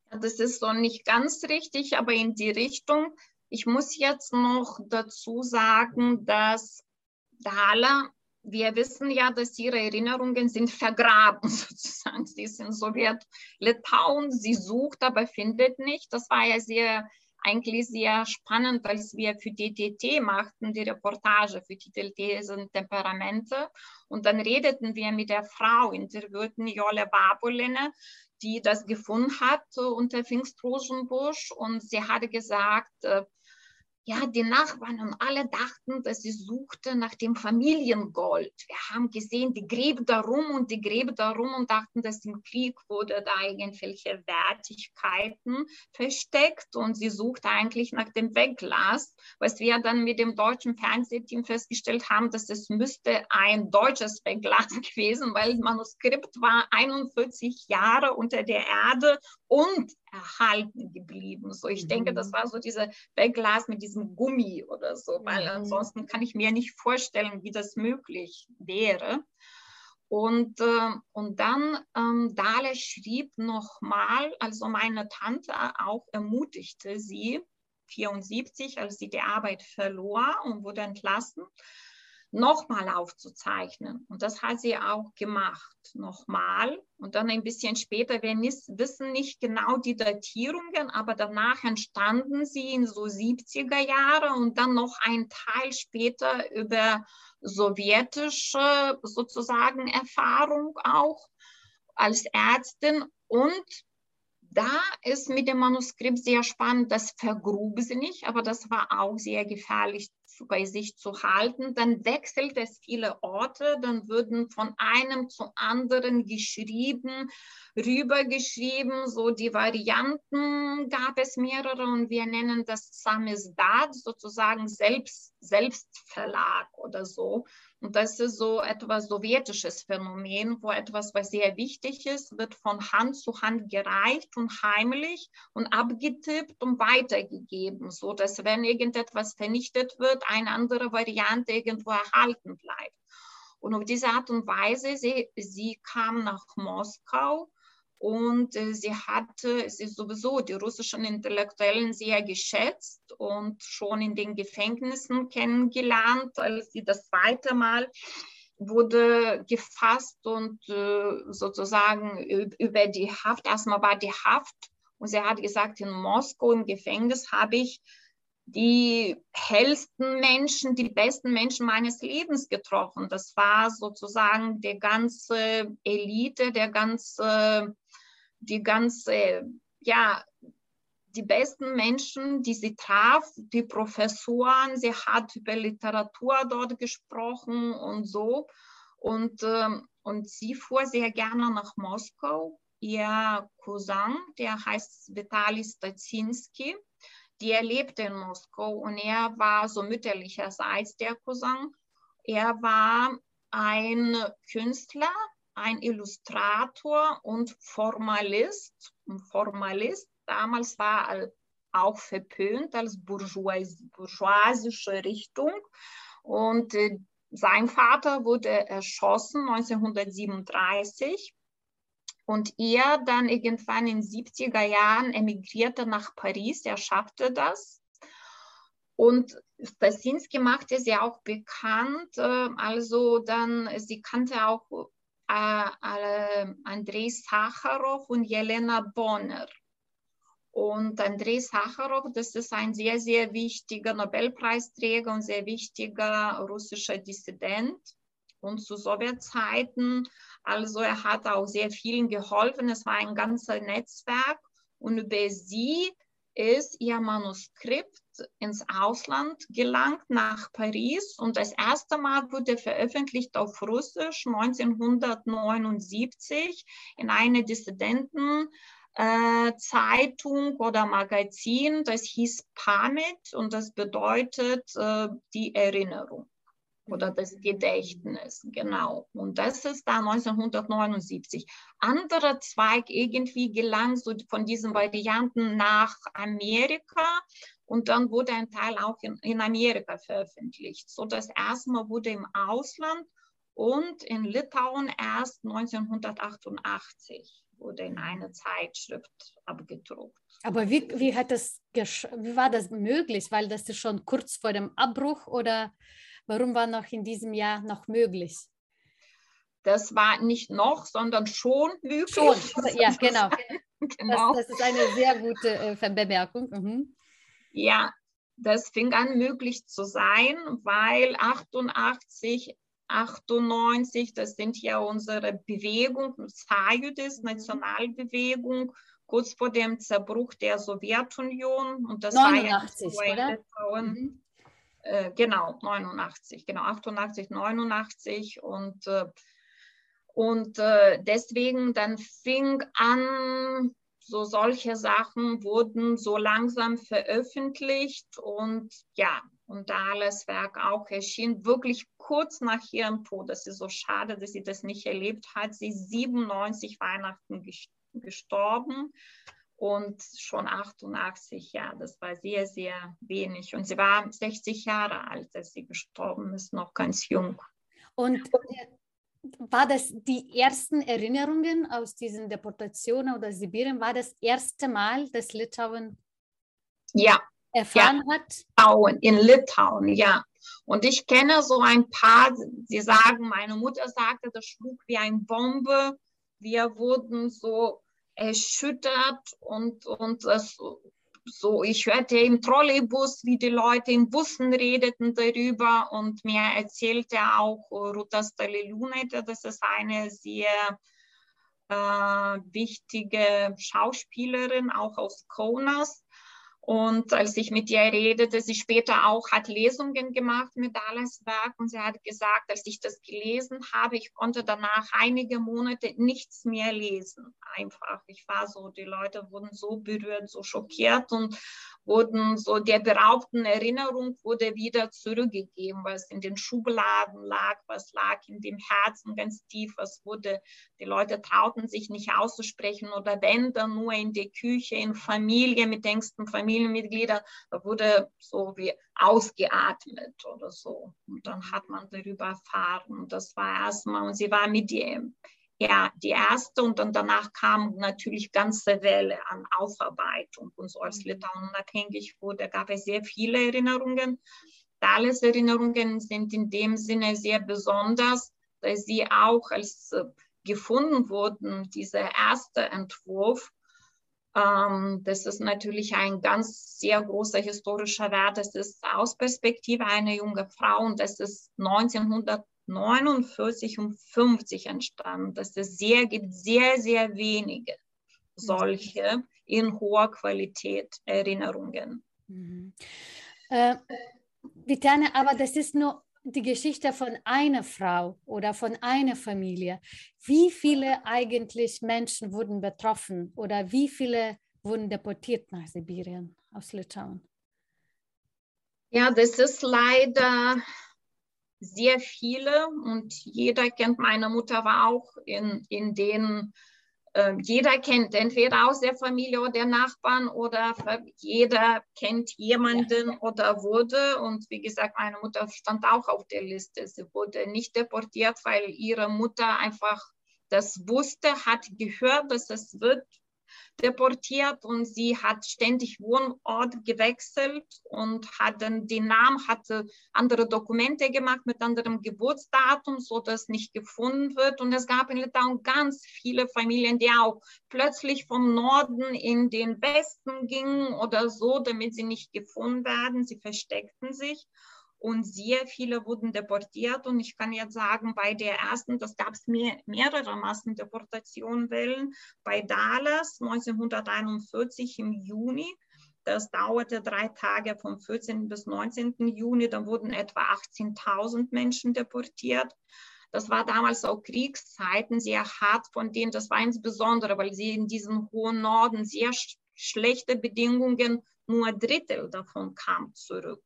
Das ist so nicht ganz richtig, aber in die Richtung. Ich muss jetzt noch dazu sagen, dass Dala, wir wissen ja, dass ihre Erinnerungen sind vergraben [LAUGHS] sozusagen. Sie ist in Sowjet-Litauen, sie sucht, aber findet nicht. Das war ja sehr eigentlich sehr spannend, als wir für DTT machten, die Reportage für Titel Thesen Temperamente. Und dann redeten wir mit der Frau, interviewten Jolle Babolene, die das gefunden hat unter Pfingstrosenbusch. Und sie hatte gesagt, äh, ja, die Nachbarn und alle dachten, dass sie suchte nach dem Familiengold. Wir haben gesehen, die gräbt darum und die gräbt darum und dachten, dass im Krieg wurde da irgendwelche Wertigkeiten versteckt und sie suchte eigentlich nach dem Wegglas, was wir dann mit dem deutschen Fernsehteam festgestellt haben, dass es müsste ein deutsches Wegglas [LAUGHS] gewesen, weil das Manuskript war 41 Jahre unter der Erde und erhalten geblieben. So, ich mhm. denke, das mhm. war so diese Wegglas mit diesem Gummi oder so, weil mhm. ansonsten kann ich mir nicht vorstellen, wie das möglich wäre. Und, äh, und dann, ähm, Dahle schrieb nochmal, also meine Tante auch ermutigte sie, 74, als sie die Arbeit verlor und wurde entlassen, nochmal aufzuzeichnen. Und das hat sie auch gemacht, nochmal. Und dann ein bisschen später, wir wissen nicht genau die Datierungen, aber danach entstanden sie in so 70er Jahre und dann noch ein Teil später über sowjetische sozusagen Erfahrung auch als Ärztin und da ist mit dem Manuskript sehr spannend, das vergrub sie nicht, aber das war auch sehr gefährlich bei sich zu halten. Dann wechselt es viele Orte, dann würden von einem zu anderen geschrieben, rübergeschrieben, so die Varianten gab es mehrere und wir nennen das Samizdat, sozusagen Selbst, Selbstverlag oder so. Und das ist so etwas sowjetisches Phänomen, wo etwas, was sehr wichtig ist, wird von Hand zu Hand gereicht und heimlich und abgetippt und weitergegeben, so dass wenn irgendetwas vernichtet wird, eine andere Variante irgendwo erhalten bleibt. Und auf diese Art und Weise, sie, sie kam nach Moskau und äh, sie hatte, sie ist sowieso die russischen Intellektuellen sehr geschätzt und schon in den Gefängnissen kennengelernt, als sie das zweite Mal wurde gefasst und äh, sozusagen über die Haft, erstmal war die Haft und sie hat gesagt, in Moskau im Gefängnis habe ich die hellsten Menschen, die besten Menschen meines Lebens getroffen. Das war sozusagen die ganze Elite, der ganze die ganze, ja, die besten Menschen, die sie traf, die Professoren, sie hat über Literatur dort gesprochen und so. Und, ähm, und sie fuhr sehr gerne nach Moskau ihr Cousin, der heißt Vitali Stacinski, der lebte in Moskau und er war so mütterlicherseits der Cousin. Er war ein Künstler, ein Illustrator und Formalist. Formalist damals war auch verpönt als bourgeois bourgeoisische Richtung. Und äh, sein Vater wurde erschossen 1937 und er dann irgendwann in den 70er Jahren emigrierte nach Paris. Er schaffte das. Und Stasinski machte sie auch bekannt. Äh, also dann, sie kannte auch Andrei Sacharow und Jelena Bonner. Und Andrei Sacharow, das ist ein sehr, sehr wichtiger Nobelpreisträger und sehr wichtiger russischer Dissident. Und zu Sowjetzeiten also er hat auch sehr vielen geholfen. Es war ein ganzes Netzwerk und über sie ist ihr Manuskript ins Ausland gelangt, nach Paris. Und das erste Mal wurde veröffentlicht auf Russisch 1979 in einer Dissidentenzeitung äh, oder Magazin. Das hieß Pamit und das bedeutet äh, die Erinnerung oder das Gedächtnis, genau. Und das ist da 1979. Anderer Zweig irgendwie gelang so von diesen Varianten nach Amerika und dann wurde ein Teil auch in, in Amerika veröffentlicht. So das erste Mal wurde im Ausland und in Litauen erst 1988 wurde in einer Zeitschrift abgedruckt. Aber wie, wie, hat das wie war das möglich? Weil das ist schon kurz vor dem Abbruch oder Warum war noch in diesem Jahr noch möglich? Das war nicht noch, sondern schon möglich. Schon, [LAUGHS] ja, genau. genau. Das, das, ist eine sehr gute äh, Bemerkung. Mhm. Ja, das fing an möglich zu sein, weil 88 98, das sind ja unsere Bewegung, Sajudis, mhm. Nationalbewegung, kurz vor dem Zerbruch der Sowjetunion. Und das 89, war ja 2000, äh, genau, 89, genau, 88, 89 und, äh, und äh, deswegen dann fing an, so solche Sachen wurden so langsam veröffentlicht und ja, und Dahles Werk auch erschien wirklich kurz nach ihrem Tod. Das ist so schade, dass sie das nicht erlebt hat. Sie ist 97 Weihnachten gestorben und schon 88, ja, das war sehr, sehr wenig. Und sie war 60 Jahre alt, als sie gestorben ist, noch ganz jung. Und äh, war das die ersten Erinnerungen aus diesen Deportationen oder Sibirien? War das erste Mal, dass Litauen ja, erfahren ja. hat? Litauen, in Litauen, ja. Und ich kenne so ein paar, sie sagen, meine Mutter sagte, das schlug wie eine Bombe. Wir wurden so erschüttert und, und das, so, ich hörte im Trolleybus, wie die Leute in Bussen redeten darüber und mir erzählte auch Ruta Stalilunete, das ist eine sehr äh, wichtige Schauspielerin, auch aus Kaunas, und als ich mit ihr redete, sie später auch hat Lesungen gemacht mit Dallas Werk und sie hat gesagt, als ich das gelesen habe, ich konnte danach einige Monate nichts mehr lesen. Einfach. Ich war so, die Leute wurden so berührt, so schockiert und wurden so der beraubten Erinnerung wurde wieder zurückgegeben, was in den Schubladen lag, was lag in dem Herzen ganz tief, was wurde, die Leute trauten sich nicht auszusprechen oder wenn dann nur in der Küche, in Familie, mit engsten Familienmitgliedern, da wurde so wie ausgeatmet oder so. Und dann hat man darüber erfahren. Das war erstmal, und sie war mit dem ja, die erste und dann danach kam natürlich ganze Welle an Aufarbeitung und so als mhm. Litauen unabhängig wurde, gab es sehr viele Erinnerungen. Thales Erinnerungen sind in dem Sinne sehr besonders, dass sie auch als äh, gefunden wurden, dieser erste Entwurf, ähm, das ist natürlich ein ganz sehr großer historischer Wert. Das ist aus Perspektive einer jungen Frau und das ist 1900 49 und 50 entstanden. Das es sehr, gibt sehr, sehr wenige solche in hoher Qualität Erinnerungen. Mhm. Äh, Vitane, aber das ist nur die Geschichte von einer Frau oder von einer Familie. Wie viele eigentlich Menschen wurden betroffen oder wie viele wurden deportiert nach Sibirien aus Litauen? Ja, das ist leider sehr viele und jeder kennt, meine Mutter war auch in, in den äh, jeder kennt entweder aus der Familie oder der Nachbarn oder jeder kennt jemanden oder wurde. Und wie gesagt, meine Mutter stand auch auf der Liste. Sie wurde nicht deportiert, weil ihre Mutter einfach das wusste, hat gehört, dass es wird deportiert und sie hat ständig Wohnort gewechselt und hat dann den Namen, hatte andere Dokumente gemacht mit anderem Geburtsdatum, so dass nicht gefunden wird. Und es gab in Litauen ganz viele Familien, die auch plötzlich vom Norden in den Westen gingen oder so, damit sie nicht gefunden werden. Sie versteckten sich und sehr viele wurden deportiert. Und ich kann jetzt sagen, bei der ersten, das gab es mehr, mehrere Massendeportationenwellen, bei Dallas 1941 im Juni. Das dauerte drei Tage vom 14. bis 19. Juni. Dann wurden etwa 18.000 Menschen deportiert. Das war damals auch Kriegszeiten, sehr hart von denen. Das war insbesondere, weil sie in diesem hohen Norden sehr sch schlechte Bedingungen, nur ein Drittel davon kam zurück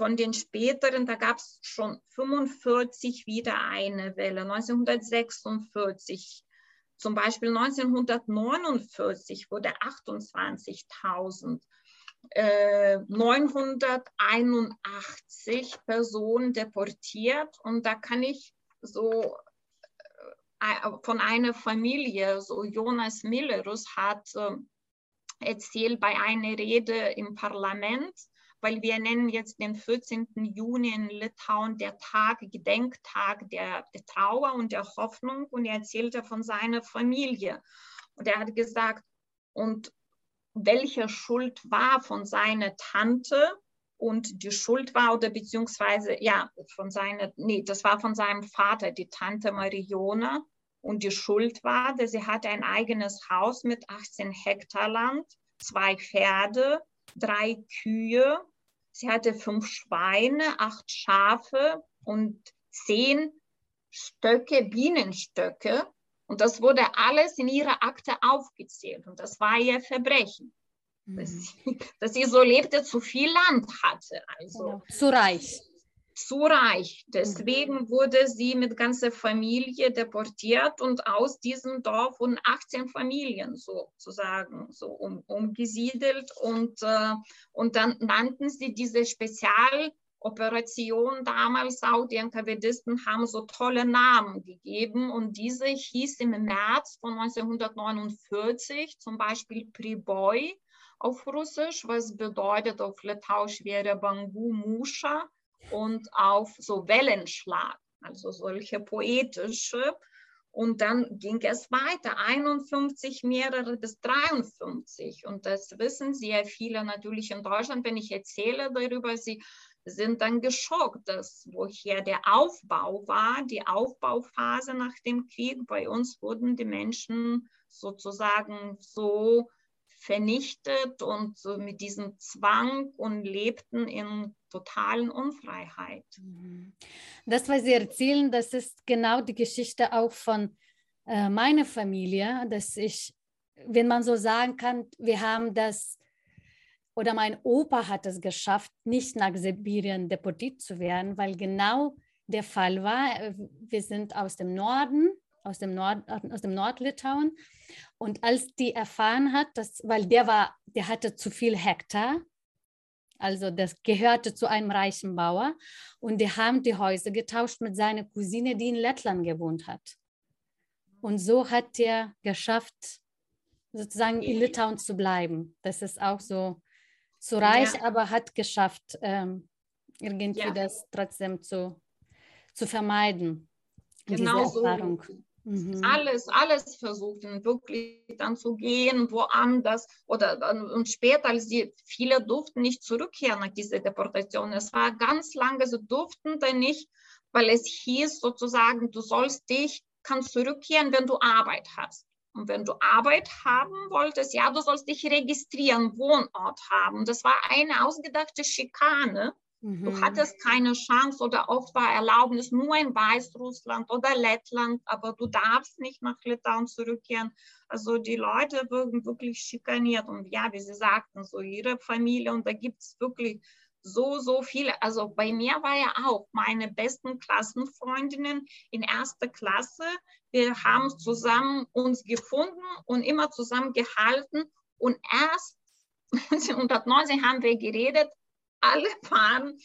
von den späteren, da gab es schon 45 wieder eine Welle, 1946. Zum Beispiel 1949 wurde 28.000. 981 Personen deportiert und da kann ich so äh, von einer Familie, so Jonas Millerus hat äh, erzählt bei einer Rede im Parlament, weil wir nennen jetzt den 14. Juni in Litauen der Tag, Gedenktag der, der Trauer und der Hoffnung und er erzählte von seiner Familie. Und er hat gesagt, und welche Schuld war von seiner Tante und die Schuld war oder beziehungsweise ja von seiner nee das war von seinem Vater die Tante Mariona und die Schuld war dass sie hatte ein eigenes Haus mit 18 Hektar Land zwei Pferde drei Kühe Sie hatte fünf Schweine, acht Schafe und zehn Stöcke, Bienenstöcke. Und das wurde alles in ihrer Akte aufgezählt. Und das war ihr Verbrechen. Mhm. Dass, sie, dass, sie, so lebte, zu viel Land hatte. Also, genau. Zu reich zu reich. Deswegen mhm. wurde sie mit ganzer Familie deportiert und aus diesem Dorf wurden 18 Familien sozusagen so um, umgesiedelt und, äh, und dann nannten sie diese Spezialoperation damals auch, die NKWDisten haben so tolle Namen gegeben und diese hieß im März von 1949 zum Beispiel Priboy auf Russisch, was bedeutet auf Litauisch wäre Bangu Musha und auf so Wellenschlag, also solche poetische. Und dann ging es weiter, 51, mehrere bis 53. Und das wissen sehr viele natürlich in Deutschland. Wenn ich erzähle darüber, sie sind dann geschockt, dass woher der Aufbau war, die Aufbauphase nach dem Krieg. Bei uns wurden die Menschen sozusagen so vernichtet und so mit diesem Zwang und lebten in totalen Unfreiheit. Mhm. Das, was Sie erzählen, das ist genau die Geschichte auch von äh, meiner Familie, dass ich, wenn man so sagen kann, wir haben das oder mein Opa hat es geschafft, nicht nach Sibirien deportiert zu werden, weil genau der Fall war. Äh, wir sind aus dem Norden aus dem, Nord, aus dem Nordlitauen. Und als die erfahren hat, dass, weil der war, der hatte zu viel Hektar, also das gehörte zu einem reichen Bauer, und die haben die Häuser getauscht mit seiner Cousine, die in Lettland gewohnt hat. Und so hat er geschafft, sozusagen in Litauen zu bleiben. Das ist auch so, so reich, ja. aber hat geschafft, ähm, irgendwie ja. das trotzdem zu, zu vermeiden. Genau. So. Mhm. Alles, alles versuchen, wirklich dann zu gehen, woanders. Oder und später, als die viele durften nicht zurückkehren nach dieser Deportation. Es war ganz lange, sie durften dann nicht, weil es hieß sozusagen, du sollst dich, kannst zurückkehren, wenn du Arbeit hast. Und wenn du Arbeit haben wolltest, ja, du sollst dich registrieren, Wohnort haben. Das war eine ausgedachte Schikane Mhm. Du hattest keine Chance oder oft war Erlaubnis nur in Weißrussland oder Lettland, aber du darfst nicht nach Litauen zurückkehren. Also die Leute wurden wirklich schikaniert und ja, wie sie sagten, so ihre Familie und da gibt es wirklich so, so viele. Also bei mir war ja auch meine besten Klassenfreundinnen in erster Klasse. Wir haben zusammen uns gefunden und immer zusammen gehalten und erst [LAUGHS] 1990 haben wir geredet, alle waren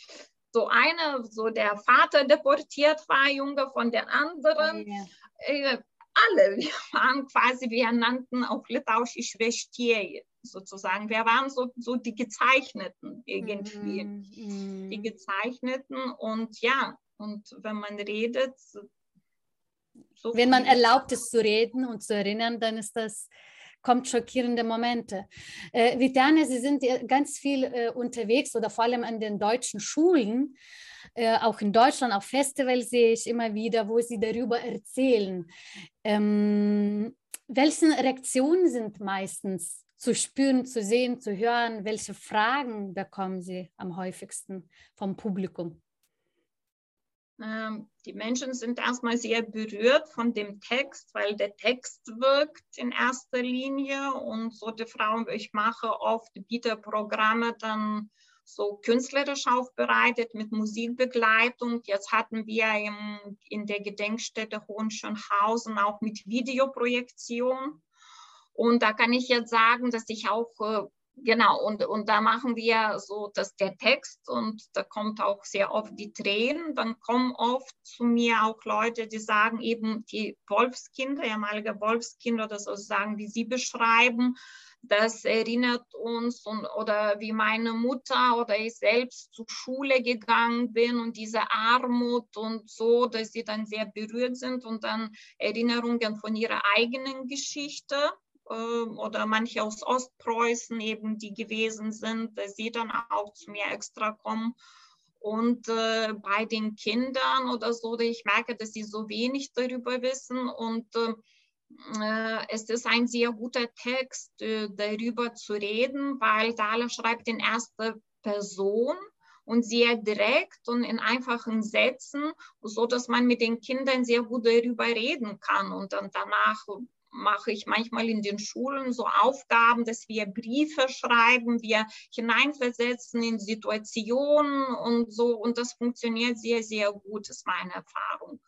so eine, so der Vater deportiert war, Junge von der anderen. Ja. Äh, alle, wir waren quasi, wir nannten auch Litauisch Schwestieje sozusagen. Wir waren so, so die Gezeichneten irgendwie. Mm, mm. Die Gezeichneten und ja, und wenn man redet. So wenn man erlaubt ist zu reden und zu erinnern, dann ist das kommt schockierende Momente. Äh, Vitane, Sie sind ganz viel äh, unterwegs oder vor allem an den deutschen Schulen. Äh, auch in Deutschland, auf Festivals sehe ich immer wieder, wo Sie darüber erzählen. Ähm, welche Reaktionen sind meistens zu spüren, zu sehen, zu hören? Welche Fragen bekommen Sie am häufigsten vom Publikum? Ähm, die Menschen sind erstmal sehr berührt von dem Text, weil der Text wirkt in erster Linie und so die Frauen, ich mache oft biete Programme dann so künstlerisch aufbereitet mit Musikbegleitung. Jetzt hatten wir im, in der Gedenkstätte Hohenschönhausen auch mit Videoprojektion. Und da kann ich jetzt sagen, dass ich auch äh, Genau, und, und da machen wir so, dass der Text und da kommt auch sehr oft die Tränen. Dann kommen oft zu mir auch Leute, die sagen eben die Wolfskinder, ehemalige Wolfskinder, das sozusagen, wie sie beschreiben, das erinnert uns und, oder wie meine Mutter oder ich selbst zur Schule gegangen bin und diese Armut und so, dass sie dann sehr berührt sind und dann Erinnerungen von ihrer eigenen Geschichte oder manche aus Ostpreußen eben, die gewesen sind, sie dann auch zu mir extra kommen. Und äh, bei den Kindern oder so, ich merke, dass sie so wenig darüber wissen. Und äh, es ist ein sehr guter Text, äh, darüber zu reden, weil Dala schreibt in erster Person und sehr direkt und in einfachen Sätzen, so dass man mit den Kindern sehr gut darüber reden kann und dann danach mache ich manchmal in den Schulen so Aufgaben, dass wir Briefe schreiben, wir hineinversetzen in Situationen und so. Und das funktioniert sehr, sehr gut, ist meine Erfahrung.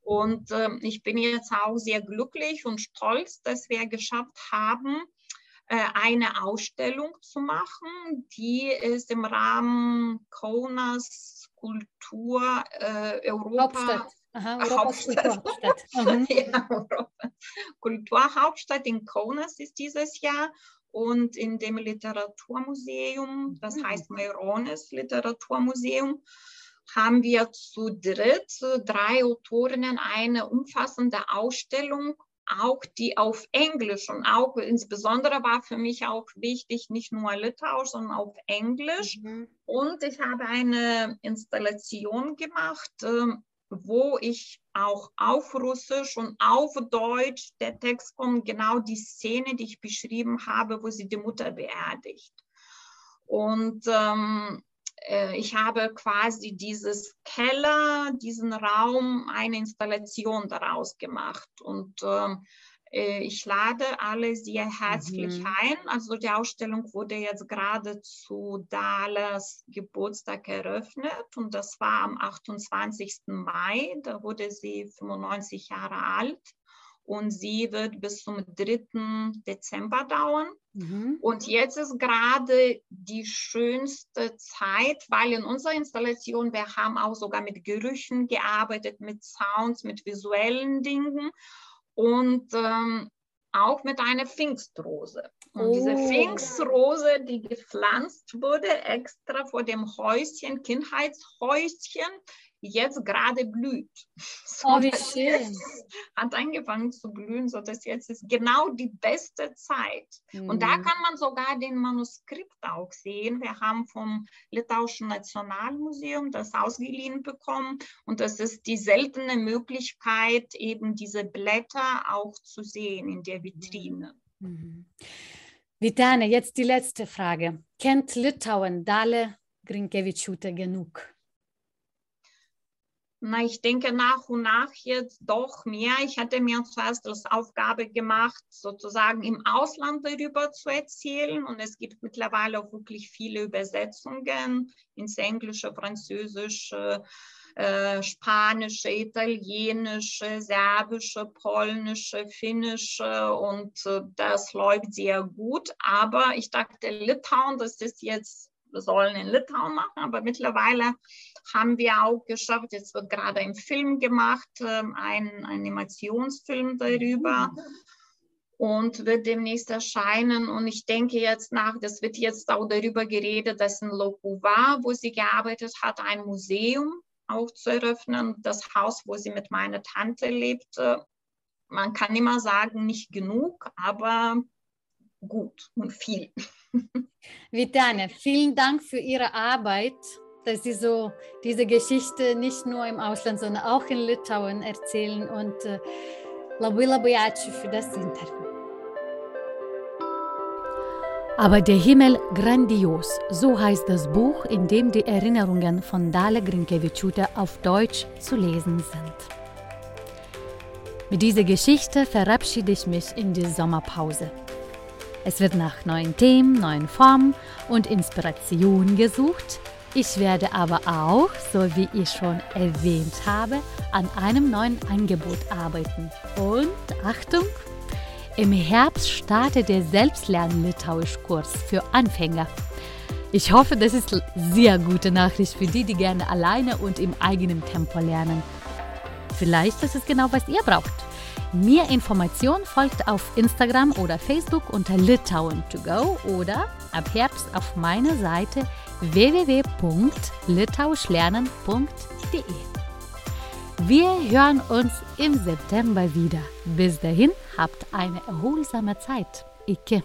Und äh, ich bin jetzt auch sehr glücklich und stolz, dass wir geschafft haben, äh, eine Ausstellung zu machen. Die ist im Rahmen Konas Kultur äh, Europa. Hauptstadt. Aha, Hauptstadt. [LAUGHS] Mhm. ja, Kulturhauptstadt in Kaunas ist dieses Jahr und in dem Literaturmuseum, das mhm. heißt Meirones Literaturmuseum, haben wir zu dritt, drei Autorinnen, eine umfassende Ausstellung, auch die auf Englisch und auch insbesondere war für mich auch wichtig, nicht nur Litauisch, sondern auf Englisch. Mhm. Und ich habe eine Installation gemacht, ähm, wo ich auch auf Russisch und auf Deutsch, der Text kommt genau die Szene, die ich beschrieben habe, wo sie die Mutter beerdigt. Und ähm, äh, ich habe quasi dieses Keller, diesen Raum, eine Installation daraus gemacht. Und ähm, äh, ich lade alle sehr herzlich mhm. ein. Also die Ausstellung wurde jetzt gerade zu Dahles Geburtstag eröffnet und das war am 28. Mai. Da wurde sie 95 Jahre alt und sie wird bis zum 3. Dezember dauern. Mhm. Und jetzt ist gerade die schönste Zeit, weil in unserer Installation, wir haben auch sogar mit Gerüchen gearbeitet, mit Sounds, mit visuellen Dingen und ähm, auch mit einer Pfingstrose. Und oh. diese Pfingstrose, die gepflanzt wurde, extra vor dem Häuschen, Kindheitshäuschen, jetzt gerade blüht. [LAUGHS] So, oh, wie schön. [LAUGHS] Hat angefangen zu blühen, sodass jetzt ist genau die beste Zeit. Mhm. Und da mhm. kann man sogar den Manuskript auch sehen. Wir haben vom Litauischen Nationalmuseum das ausgeliehen bekommen. Und das ist die seltene Möglichkeit, eben diese Blätter auch zu sehen in der Vitrine. Mhm. Vitane, jetzt die letzte Frage. Kennt Litauen Dale Grinkevičiūtė genug? Na, ich denke nach und nach jetzt doch mehr. Ich hatte mir zuerst als Aufgabe gemacht, sozusagen im Ausland darüber zu erzählen. Und es gibt mittlerweile auch wirklich viele Übersetzungen ins Englische, Französische, äh, Spanische, Italienische, Serbische, Polnische, Finnische und äh, das läuft sehr gut. Aber ich dachte, Litauen, das ist jetzt sollen in Litauen machen, aber mittlerweile haben wir auch geschafft, jetzt wird gerade ein Film gemacht, ähm, ein Animationsfilm darüber und wird demnächst erscheinen. Und ich denke jetzt nach, das wird jetzt auch darüber geredet, dass in Lokuva, wo sie gearbeitet hat, ein Museum auch zu eröffnen. Das Haus, wo sie mit meiner Tante lebte, man kann immer sagen, nicht genug, aber gut und viel. Vitane, vielen Dank für Ihre Arbeit, dass Sie so diese Geschichte nicht nur im Ausland, sondern auch in Litauen erzählen und äh, labai labai ačiū für das Interview. Aber der Himmel grandios, so heißt das Buch, in dem die Erinnerungen von Dalia Grinkevičiūtė auf Deutsch zu lesen sind. Mit dieser Geschichte verabschiede ich mich in die Sommerpause. Es wird nach neuen Themen, neuen Formen und Inspirationen gesucht. Ich werde aber auch, so wie ich schon erwähnt habe, an einem neuen Angebot arbeiten. Und Achtung, im Herbst startet der Selbstlern-Litauisch-Kurs für Anfänger. Ich hoffe, das ist sehr gute Nachricht für die, die gerne alleine und im eigenen Tempo lernen. Vielleicht ist es genau, was ihr braucht. Mehr Informationen folgt auf Instagram oder Facebook unter Litauen to go oder ab Herbst auf meiner Seite www.litauischlernen.de. Wir hören uns im September wieder. Bis dahin habt eine erholsame Zeit. Ike.